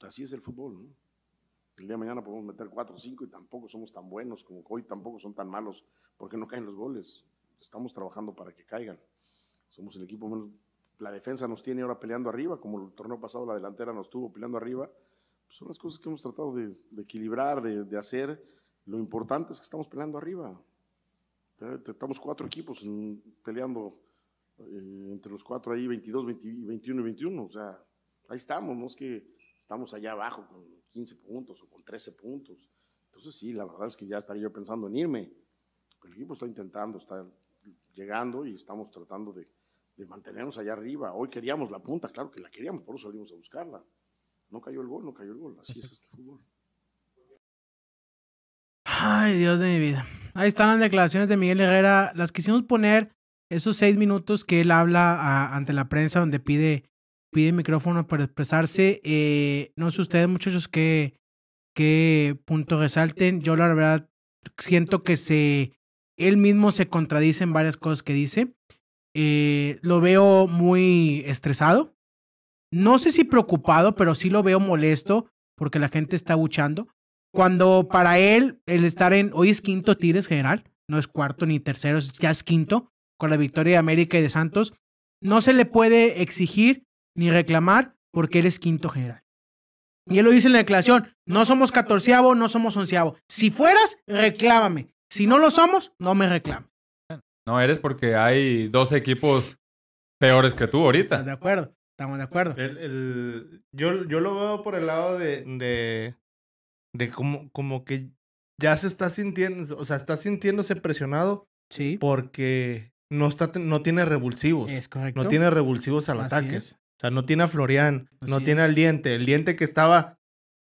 Así es el fútbol, ¿no? El día de mañana podemos meter 4 o 5 y tampoco somos tan buenos como hoy tampoco son tan malos porque no caen los goles. Estamos trabajando para que caigan. Somos el equipo menos. La defensa nos tiene ahora peleando arriba, como el torneo pasado la delantera nos tuvo peleando arriba. Pues son las cosas que hemos tratado de, de equilibrar, de, de hacer. Lo importante es que estamos peleando arriba. Estamos cuatro equipos peleando eh, entre los cuatro ahí, 22, 20 y 21 y 21. O sea, ahí estamos, no es que estamos allá abajo con 15 puntos o con 13 puntos. Entonces sí, la verdad es que ya estaría yo pensando en irme. El equipo está intentando, está llegando y estamos tratando de, de mantenernos allá arriba. Hoy queríamos la punta, claro que la queríamos, por eso salimos a buscarla. No cayó el gol, no cayó el gol. Así es este fútbol. Ay, Dios de mi vida. Ahí están las declaraciones de Miguel Herrera. Las quisimos poner esos seis minutos que él habla a- ante la prensa donde pide, pide micrófono para expresarse. Eh, no sé ustedes, muchachos, qué, qué punto resalten. Yo la verdad siento que se él mismo se contradice en varias cosas que dice. Eh, lo veo muy estresado. No sé si preocupado, pero sí lo veo molesto porque la gente está buchando. Cuando para él, el estar en. Hoy es quinto Tigres general, no es cuarto ni tercero, ya es quinto, con la victoria de América y de Santos. No se le puede exigir ni reclamar porque él es quinto general. Y él lo dice en la declaración: no somos catorceavo, no somos onceavo. Si fueras, reclámame. Si no lo somos, no me reclames. No eres porque hay dos equipos peores que tú ¿Estás ahorita. de acuerdo? Estamos de acuerdo. El, el- yo, yo lo veo por el lado de, de, de como, como que ya se está sintiendo, o sea, está sintiéndose presionado Sí, porque no, está, no tiene revulsivos. es correcto. No tiene revulsivos al Así ataque. es. O sea, no tiene a Florian, no tiene al diente. El diente que estaba,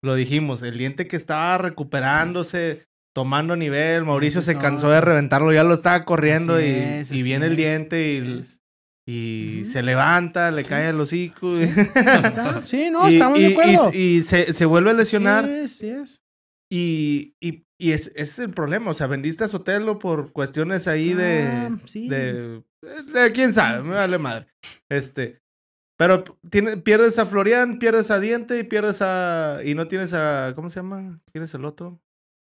lo dijimos, el diente que estaba recuperándose, tomando nivel. Mauricio se cansó de reventarlo, ya lo estaba corriendo Así y, es, y así viene el diente y, se levanta, le Sí. cae el hocico. Está- Sí, no, y, estamos de acuerdo. y se, se vuelve a lesionar. Sí, sí es. Y, y, y es, es el problema. O sea, vendiste a Sotelo por cuestiones ahí de. Ah, sí. de, de quién sabe, me vale madre. Este. Pero tiene, pierdes a Florian, pierdes a Diente y pierdes a. Y no tienes a. ¿Cómo se llama? ¿Quién es el otro?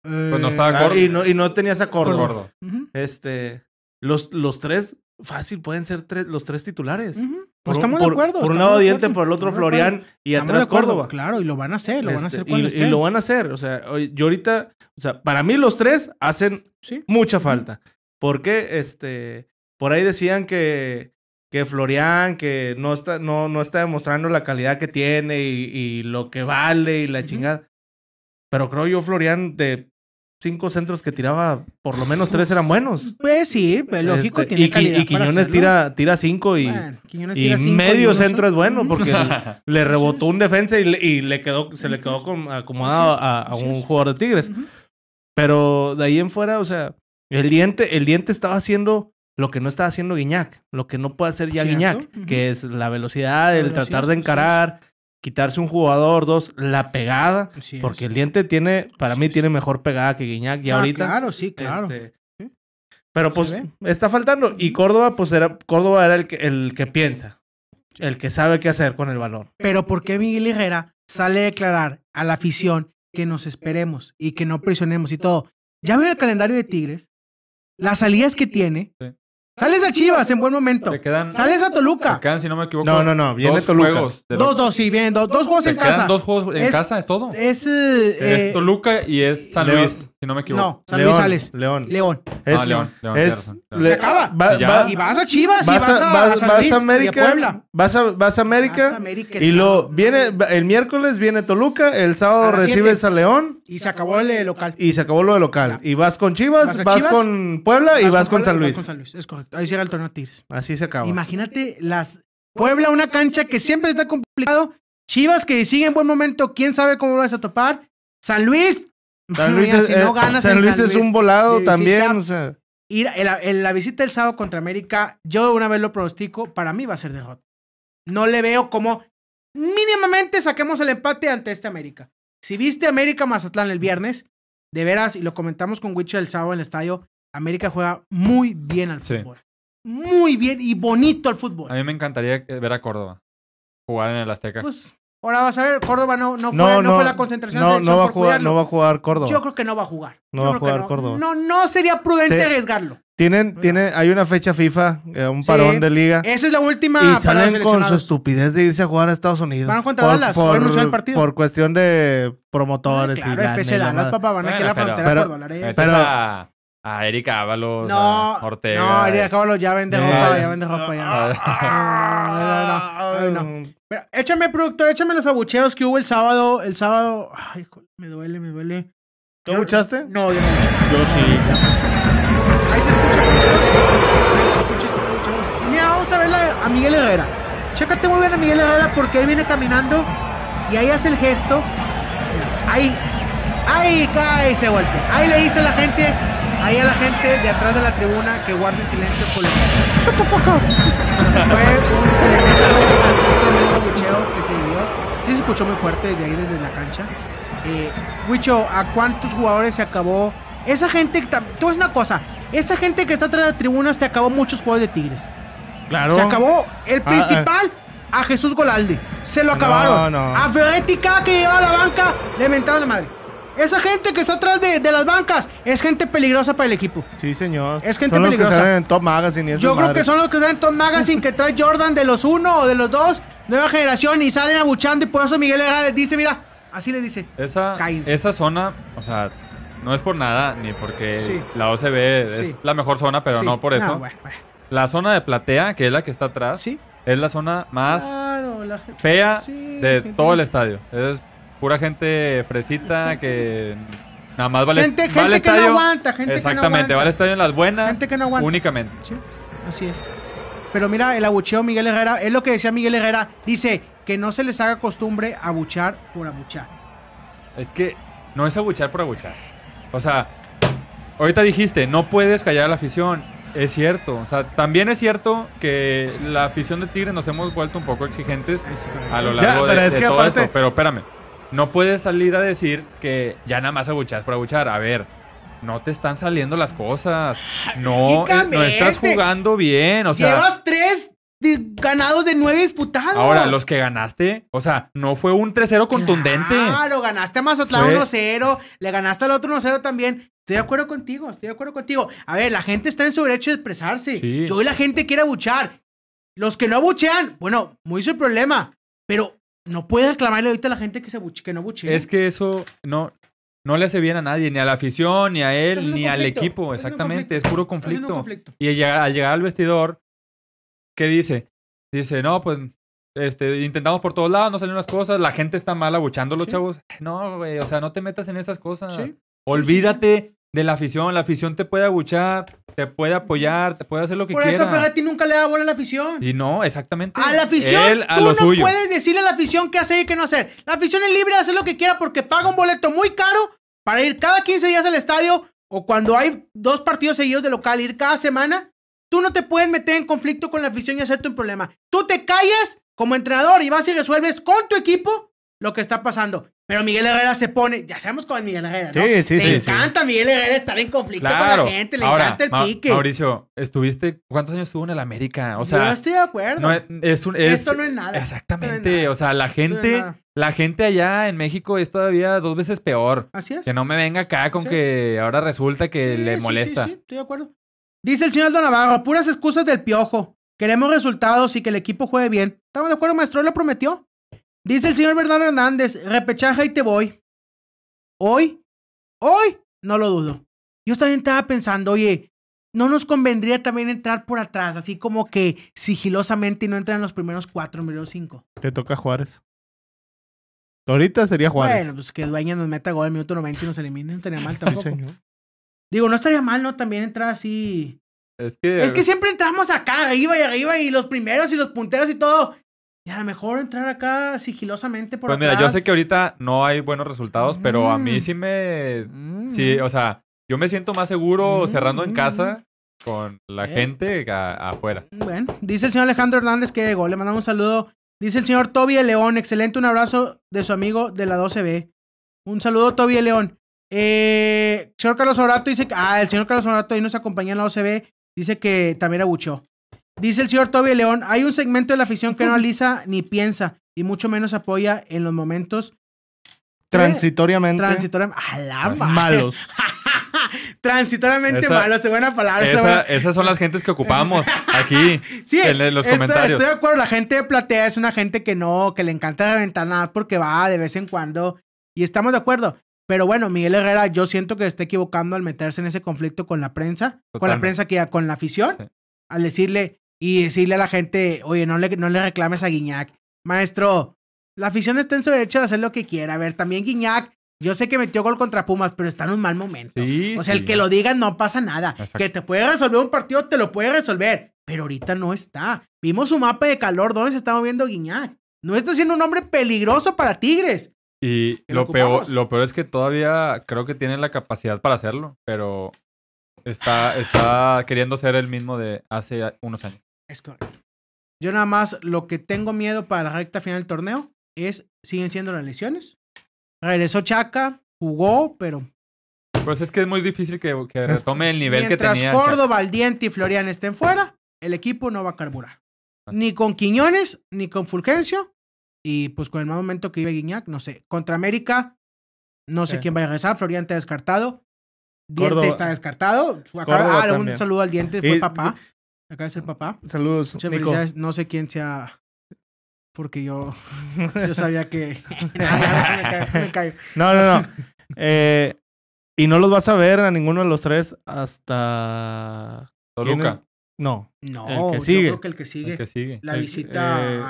Pues no Eh, estaba Ah, gordo. y, no, y no tenías a Córdoba. Gordo. Este. Los, los tres fácil pueden ser tres, los tres titulares. Un- estamos por- de acuerdo. Por un lado Diente, por el otro. Florian y de atrás Córdoba. Claro, y lo van a hacer, lo van a Este, hacer cuando y, y lo van a hacer. O sea, yo ahorita, o sea, para mí los tres hacen Sí. mucha falta. Porque, este, por ahí decían que, que Florian, que no está, no, no está demostrando la calidad que tiene y, y lo que vale y la Ujú. chingada. Pero creo yo, Florian, de cinco centros que tiraba, por lo menos tres eran buenos. Pues sí, pues, lógico, Este, tiene y, calidad y Quiñones tira, tira cinco y, Bueno, Quiñones y tira cinco medio centro es bueno porque le rebotó un defensa y le, y le quedó, se le quedó com- acomodado a, un jugador de Tigres. Pero de ahí en fuera, o sea, el diente, el diente estaba haciendo lo que no estaba haciendo Guiñac, lo que no puede hacer ya Cierto, Guiñac, que es la velocidad, el velocidad, tratar de sí. encarar, quitarse un jugador, dos, la pegada, porque el diente tiene, para mí tiene mejor pegada que Guiñac y Ah, ahorita. Claro, sí, claro. este, pero pues está faltando. Y Córdoba, pues era, Córdoba era el que, el que piensa, el que sabe qué hacer con el balón. Pero ¿por qué Miguel Herrera sale a declarar a la afición que nos esperemos y que no presionemos y todo? Ya ven el calendario de Tigres, las salidas que tiene. Sí. Sales a Chivas en buen momento. Te quedan, Sales a te Toluca. quedan, si no me equivoco, No, no, no, viene dos Toluca. juegos. de Dos, dos, sí, bien, dos, dos juegos Te en quedan casa. dos juegos en Es- casa, es todo. Es, eh, es Toluca y es San. Luis, si no me equivoco. no, San Luis sales. León. León. Es, Ah, León, León, es- le-. Se acaba. va- Y ya. va- Y vas a Chivas y vas a, vas- a San vas Luis a y a América, Puebla. vas a, vas a América, Vas a América el y lo sábado. viene el miércoles viene Toluca, el sábado recibes siete. a León Y se acabó el eh, local. y se acabó lo de local. Y vas con Chivas, Vas Chivas, con Puebla y vas con San Luis. vas con San Luis. Es correcto. Ahí cierra el torneo Tigres. Así se acaba. Imagínate las Puebla, una cancha que siempre está complicado. Chivas que sigue en buen momento, quién sabe cómo vas a topar. San Luis. San Luis, Mira, es, si no eh, ganas San en Luis San es un volado de también, visita, o sea, Ir en la, visita del sábado contra América, yo una vez lo pronostico, para mí va a ser derrota. No le veo como mínimamente saquemos el empate ante este América. Si viste América Mazatlán el viernes, de veras, y lo comentamos con Wicho el sábado en el estadio, América juega muy bien al Sí. fútbol. Muy bien y bonito al fútbol. A mí me encantaría ver a Córdoba jugar en el Azteca. Pues ahora vas a ver, Córdoba no, no, fue, no, no, no, fue la concentración no, de no va a por jugar, cuidarlo. no va a jugar Córdoba. Yo creo que no va a jugar. No Yo va a jugar no. Córdoba. No, no sería prudente Te- arriesgarlo. Tienen, Bueno. tiene, hay una fecha FIFA, eh, un Sí. parón de liga. Esa es la última Y para los salen con su seleccionados. estupidez de irse a jugar a Estados Unidos. Van contra Dallas, hoy anunció el partido. por cuestión de promotores claro, y gane FC la Dallas, madre. papá, van aquí a la Bueno, pero- frontera pero- por dólares. Pero- a, a Erika Ábalos, No, a Ortega. no, Erika Caballo ya vende Eh, ropa, ya vende ropa, ya. Ah, No, no, no, no. Pero échame, productor, échame los abucheos que hubo el sábado. El sábado. Ay, me duele, me duele. ¿Tú escuchaste? No, yo no abuché. Yo sí. Ahí se escucha. Ahí se escucha, escuchamos. Mira, vamos a ver a Miguel Herrera. Chécate muy bien a Miguel Herrera porque ahí viene caminando y ahí hace el gesto. Ahí, ahí cae ese golpe. Ahí le dice a la gente, ahí a la gente de atrás de la tribuna que guarden silencio por el. Shut the fuck up. Fue un tremendo, un tremendo bucheo que se dio. Sí se escuchó muy fuerte desde ahí, desde la cancha. Eh, Wicho, ¿a cuántos jugadores se acabó? Esa gente, tú es una cosa, esa gente que está atrás de las tribunas te acabó muchos juegos de Tigres. Claro. Se acabó el Ah, principal a Jesús Golalde. Se lo acabaron. no. A Ferretica que lleva a la banca, le mentaron la madre. Esa gente que está atrás de, de las bancas es gente peligrosa para el equipo. Sí, señor. Es gente Son los que peligrosa. salen en Top Magazine y Yo creo que son los que salen Top Magazine que trae Jordan de los uno o de los dos, nueva generación, y salen abuchando y por eso Miguel Herrera les dice, mira, así le dice. Esa, Cállense. esa zona, o sea, no es por nada, ni porque Sí. la OCB es Sí. la mejor zona, pero Sí. no por eso. bueno, bueno. La zona de platea, que es la que está atrás, Sí. es la zona más Claro, la gente- fea Sí, de gente- todo el estadio. Es pura gente fresita que nada más vale, Gente- va gente al que no estadio. aguanta, gente que no Exactamente, aguanta. va al estadio en las buenas Gente que no aguanta. únicamente. Sí, así es. Pero mira, el abucheo Miguel Herrera, es lo que decía Miguel Herrera, dice que no se les haga costumbre abuchar por abuchar. Es que no es abuchar por abuchar. O sea, ahorita dijiste, no puedes callar a la afición. Es cierto. O sea, también es cierto que la afición de Tigre nos hemos vuelto un poco exigentes a lo Ya, largo pero de, es de que todo aparte- esto. Pero espérame. No puedes salir a decir que ya nada más abuchas por abuchar. A ver, no te están saliendo las cosas. No, eh, no estás jugando bien. O sea, Llevas tres de- ganados de nueve disputados. ahora los que ganaste, o sea, no fue un 3-0 contundente. Claro, ganaste a Mazatlán Fue- 1-0, le ganaste al otro 1-0 también. Estoy de acuerdo contigo, estoy de acuerdo contigo. A ver, la gente está en su derecho de expresarse. Sí. Yo y la gente quiere abuchar. Los que no abuchean, bueno, muy su problema. Pero no puede reclamarle ahorita a la gente que, se abuche, que no abuchee. Es que eso no, no le hace bien a nadie, ni a la afición, ni a él, ni al equipo. Exactamente, es puro conflicto. conflicto. Y al llegar, al llegar al vestidor, ¿qué dice? Dice, no, pues este, intentamos por todos lados, no salen las cosas, la gente está mal abuchando los Sí. chavos. No, güey, o sea, no te metas en esas cosas. Sí. Olvídate de la afición, la afición te puede abuchar, te puede apoyar, te puede hacer lo que Por quiera. eso Ferretti nunca le da bola a la afición. Y no, exactamente. A la afición, Él a tú lo no suyo. puedes decirle a la afición qué hacer y qué no hacer. La afición es libre de hacer lo que quiera porque paga un boleto muy caro para ir cada 15 días al estadio o cuando hay dos partidos seguidos de local, ir cada semana. Tú no te puedes meter en conflicto con la afición y hacerte un problema. Tú te callas como entrenador y vas y resuelves con tu equipo lo que está pasando. Pero Miguel Herrera se pone, ya sabemos con Miguel Herrera, ¿no? Sí, sí, Le sí, encanta Miguel Herrera estar en conflicto Claro. con la gente, le Ahora, encanta el Ma- pique. Mauricio, estuviste, ¿cuántos años estuvo en el América? O Yo estoy de acuerdo. no es, es un- es- Esto no es nada. Exactamente. Esto no es nada. O sea, la no gente, la gente allá en México es todavía dos veces peor. Así es. Que no me venga acá con que ahora resulta que le sí, molesta. Sí, sí, estoy de acuerdo. Dice el señor Don Navarro, puras excusas del piojo. Queremos resultados y que el equipo juegue bien. ¿Estamos de acuerdo, maestro? Lo prometió. Dice el señor Bernardo Hernández, repechaje y te voy. Hoy, hoy, no lo dudo. Yo también estaba pensando, oye, ¿no nos convendría también entrar por atrás? Así como que sigilosamente y no entrar en los primeros cuatro, en los cinco. Te toca Juárez. Ahorita sería Juárez. Bueno, pues que Dueña nos meta gol al minuto 90 y nos elimine. No estaría mal Sí, tampoco. señor. Digo, no estaría mal, ¿no? También entrar así... Es que, Es que siempre entramos acá, arriba y arriba, y los primeros y los punteros y todo. Y a lo mejor entrar acá sigilosamente por pues mira, yo sé que ahorita no hay buenos resultados, pero a mí Mm. sí me, Mm. sí, o sea, yo me siento más seguro Mm, cerrando en casa con la Eh. gente a- afuera. Bueno, dice el señor Alejandro Hernández que llegó. Le mandamos un saludo. Dice el señor Toby León. Excelente, un abrazo de su amigo de la 12B. Un saludo, Toby León. Eh, señor Carlos Orato dice que. Ah, el señor Carlos Orato ahí nos acompaña en la 12B. Dice que también abuchó. Dice el señor Toby León. Hay un segmento de la afición que no analiza ni piensa. Y mucho menos apoya en los momentos Transitoriamente transitoriamente. ¡A la malos. transitoriamente Esa- malos. Qué buena palabra. esa buena- esas son las gentes que ocupamos aquí. Sí, en los estoy- comentarios. Estoy de acuerdo, la gente de platea es una gente que no, que le encanta reventar nada porque va de vez en cuando. Y estamos de acuerdo. Pero bueno, Miguel Herrera, yo siento que está equivocando al meterse en ese conflicto con la prensa, con la prensa que con la afición, Sí. al decirle y decirle a la gente, oye, no le, no le reclames a Guiñac. Maestro, la afición está en su derecho de hacer lo que quiera. A ver, también Guiñac, yo sé que metió gol contra Pumas, pero está en un mal momento. Sí, O sea, el que lo diga no pasa nada. Exacto. Que te puede resolver un partido, te lo puede resolver. Pero ahorita no está. Vimos su mapa de calor donde se está moviendo Guiñac. No está siendo un hombre peligroso para Tigres. Y lo peor, lo peor es que todavía creo que tiene la capacidad para hacerlo, pero está, está queriendo ser el mismo de hace unos años. Es. Yo nada más lo que tengo miedo para la recta final del torneo es, siguen siendo las lesiones. Regresó Chaca, jugó, pero Pues es que es muy difícil que, que retome el nivel que mientras tenía. Córdoba, Valdiente y Florian estén fuera, el equipo no va a carburar. Ni con Quiñones, ni con Fulgencio. Y pues con el mal momento que vive Guiñac, no sé. Contra América, no sé Sí. quién va a regresar. Florian está descartado. Diente Córdoba- está descartado. Acaba- ah, un saludo al Diente, fue Y- papá. Acaba de ser papá. Saludos, Muchas Nico. felicidades. No sé quién sea. Porque yo, yo sabía que. Me callo. No, no, no. Eh, y no los vas a ver a ninguno de los tres hasta. ¿quién Toluca, es? No, No, El que yo sigue. creo que el que sigue. el que sigue. La El- visita eh,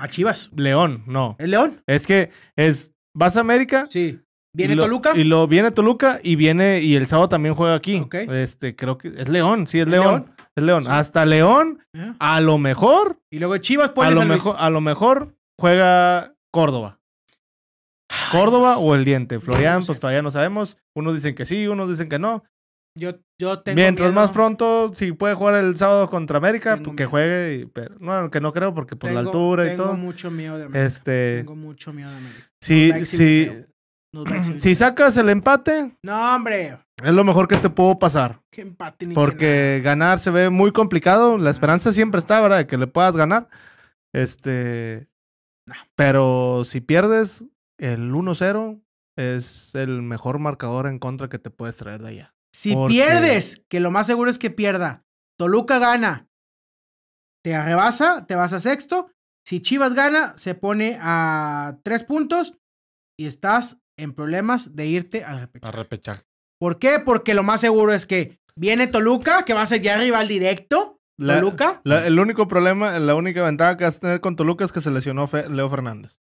a, Chivas. León, no. ¿El León? Es que es. Vas a América. Sí. ¿Viene y lo- Toluca? Y lo viene Toluca y viene. Y el sábado también juega aquí. Ok. Este, creo que es León, sí, es ¿Es León. León? Es León. Sí. Hasta León, a lo mejor. Y luego Chivas A pone lo, mejor, a lo mejor juega Córdoba. Córdoba o el diente. Florian, No sé. pues todavía no sabemos. Unos dicen que sí, unos dicen que no. Yo, yo tengo Mientras miedo- más pronto, si puede jugar el sábado contra América, Tengo pues, que miedo. juegue. pero, no, que no creo porque por la tengo- altura y tengo todo. mucho miedo de América. Este, Tengo mucho miedo de América. Nos va si. Nos va a sacas el empate, No, hombre. es lo mejor que te puedo pasar. Qué empate ni Porque ganar se ve muy complicado. La esperanza siempre está, ¿verdad? De que le puedas ganar. Este. No. Pero si pierdes el 1-0, es el mejor marcador en contra que te puedes traer de allá. Si Porque- pierdes, que lo más seguro es que pierda, Toluca gana, te rebasa, te vas a sexto. Si Chivas gana, se pone a tres puntos y estás en problemas de irte al A repechaje. repechaje. ¿Por qué? Porque lo más seguro es que viene Toluca, que va a ser ya rival directo. La- Toluca. La- el único problema, la única ventaja que vas a tener con Toluca es que se lesionó Fe- Leo Fernández.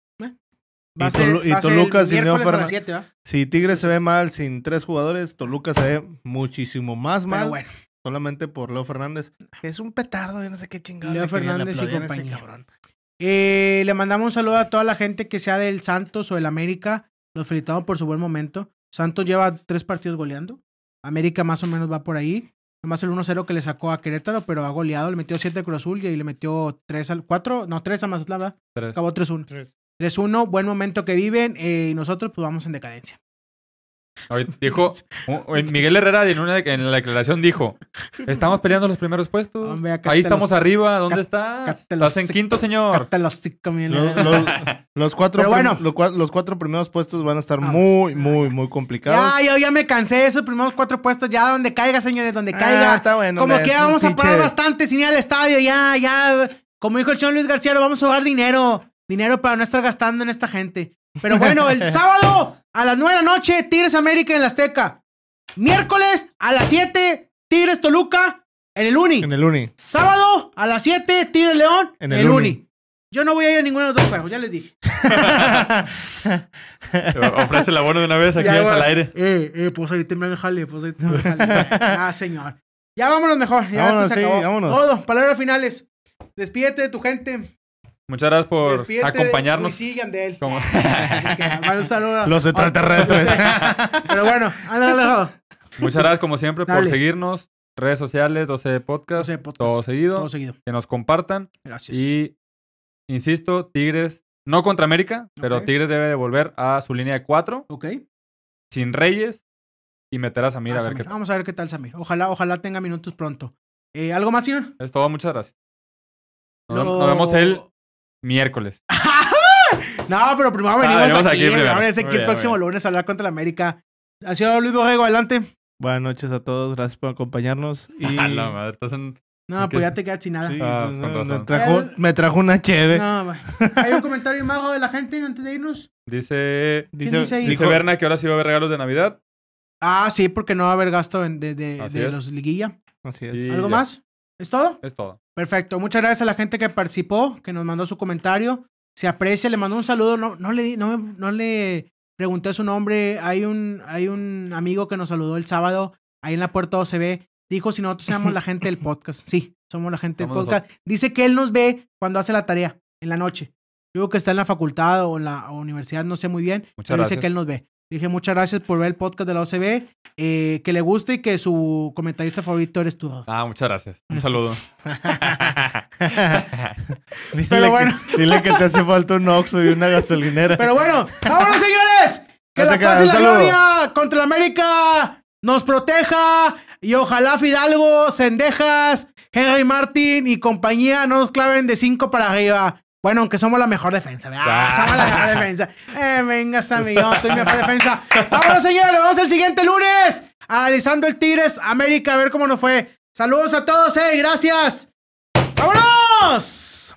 Va a y ser, Tolu- va a ser el Toluca sin Leo miércoles a las Fernan- 7, ¿va? Si Tigres se ve mal sin tres jugadores, Toluca se ve muchísimo más Pero mal bueno, solamente por Leo Fernández. Es un petardo, yo no sé qué chingado. Leo Fernández y ese compañía. cabrón. Eh, le mandamos un saludo a toda la gente que sea del Santos o del América. Los felicitamos por su buen momento. Santos lleva tres partidos goleando. América más o menos va por ahí. Nomás el 1-0 que le sacó a Querétaro, pero ha goleado. Le metió 7 a Cruz Azul y ahí le metió 3 al 4. No, 3 a Mazatlán. Acabó 3-1. Tres. 3-1, buen momento que viven. eh, y nosotros, pues vamos en decadencia. Dijo, Miguel Herrera en, una, en la declaración dijo, estamos peleando los primeros puestos. Hombre, Ahí estamos los- arriba. ¿Dónde acá- estás? en quinto, señor. Los cuatro bueno. los, cua- los cuatro primeros puestos van a estar Vamos. muy, muy, muy complicados. Ya, yo ya me cansé de esos primeros cuatro puestos. Ya donde caiga, señores, donde Ah, caiga. está bueno, Como que ya vamos a parar bastante sin ir al estadio, ya, ya. Como dijo el señor Luis García, lo vamos a jugar dinero. Dinero para no estar gastando en esta gente. Pero bueno, el sábado a las 9 de la noche, Tigres América en la Azteca. Miércoles a las 7, Tigres Toluca en el Uni. En el Uni. Sábado a las 7, Tigres León En el el, Uni. Uni. Yo no voy a ir a ninguno de los dos juegos, ya les dije. Ofrece el abono de una vez aquí Ya, al aire. Eh, eh, pues ahorita me el jale, pues ahorita me el jale. Ah, señor. Ya vámonos mejor, ya Vámonos, esto se sí, acabó. vámonos. Todo, palabras finales. Despídete de tu gente. Muchas gracias por acompañarnos. De y Yandel. Como- Así que, bueno, un saludo. Los extraterrestres. Pero bueno, ándale. Muchas gracias, como siempre, por seguirnos. Redes sociales, 12 Podcast, 12 podcast. todo seguido. Todo seguido. Que nos compartan. Gracias. Y, insisto, Tigres, no contra América, pero. Tigres debe de volver a su línea de cuatro, Ok. sin Reyes, y meter a Samir Ah, a ver Samir. qué tal. Vamos a ver qué tal, Samir. Ojalá, ojalá tenga minutos pronto. Eh, ¿Algo más, señor? Es todo, muchas gracias. Nos, Lo- nos vemos el miércoles. No, pero primero venimos venimos aquí. aquí primero. Vamos a ver Muy aquí bien, el próximo lunes a hablar contra la América. Ha sido Luis Borrego, adelante. Buenas noches a todos, gracias por acompañarnos. Y... A la madre, estás en- No, pues ya te quedas sin nada. Sí, Ah, pues, no, me, trajo, El- me trajo una cheve. No. ¿Hay un comentario mago de la gente antes de irnos? Dice, ¿Quién dice ahí? dice dijo- Berna que ahora sí va a haber regalos de Navidad. Ah, sí, porque no va a haber gasto en- de, de, de los liguilla. Así es. ¿Algo ya. más? ¿Es todo? Es todo. Perfecto. Muchas gracias a la gente que participó, que nos mandó su comentario. Se aprecia, le mandó un saludo. No, no, le, di- no, no le pregunté su nombre. Hay un, hay un amigo que nos saludó el sábado ahí en la puerta OCB. Dijo si nosotros somos la gente del podcast. Sí, somos la gente del Somos podcast. Dice que él nos ve cuando hace la tarea en la noche. Yo creo que está en la facultad o en la universidad, no sé muy bien. Muchas pero dice que él nos ve. Dije muchas gracias por ver el podcast de la OCB. eh, que le guste y que su comentarista favorito eres tú. Ah, muchas gracias. Un saludo. Dile Pero que- bueno. dile que te hace falta un Oxxo y una gasolinera. Pero bueno, vámonos, señores. Que No la paz y la gloria contra la América nos proteja. Y ojalá Fidalgo, Sendejas, Henry Martin y compañía no nos claven de 5 para arriba. Bueno, aunque somos la mejor defensa. ¿verdad? Ah. Somos la mejor defensa. Eh, venga, amigo, tú mejor defensa. Vámonos, señores. Nos vemos el siguiente lunes. Analizando el Tigres América, a ver cómo nos fue. Saludos a todos, eh. Gracias. ¡Vámonos!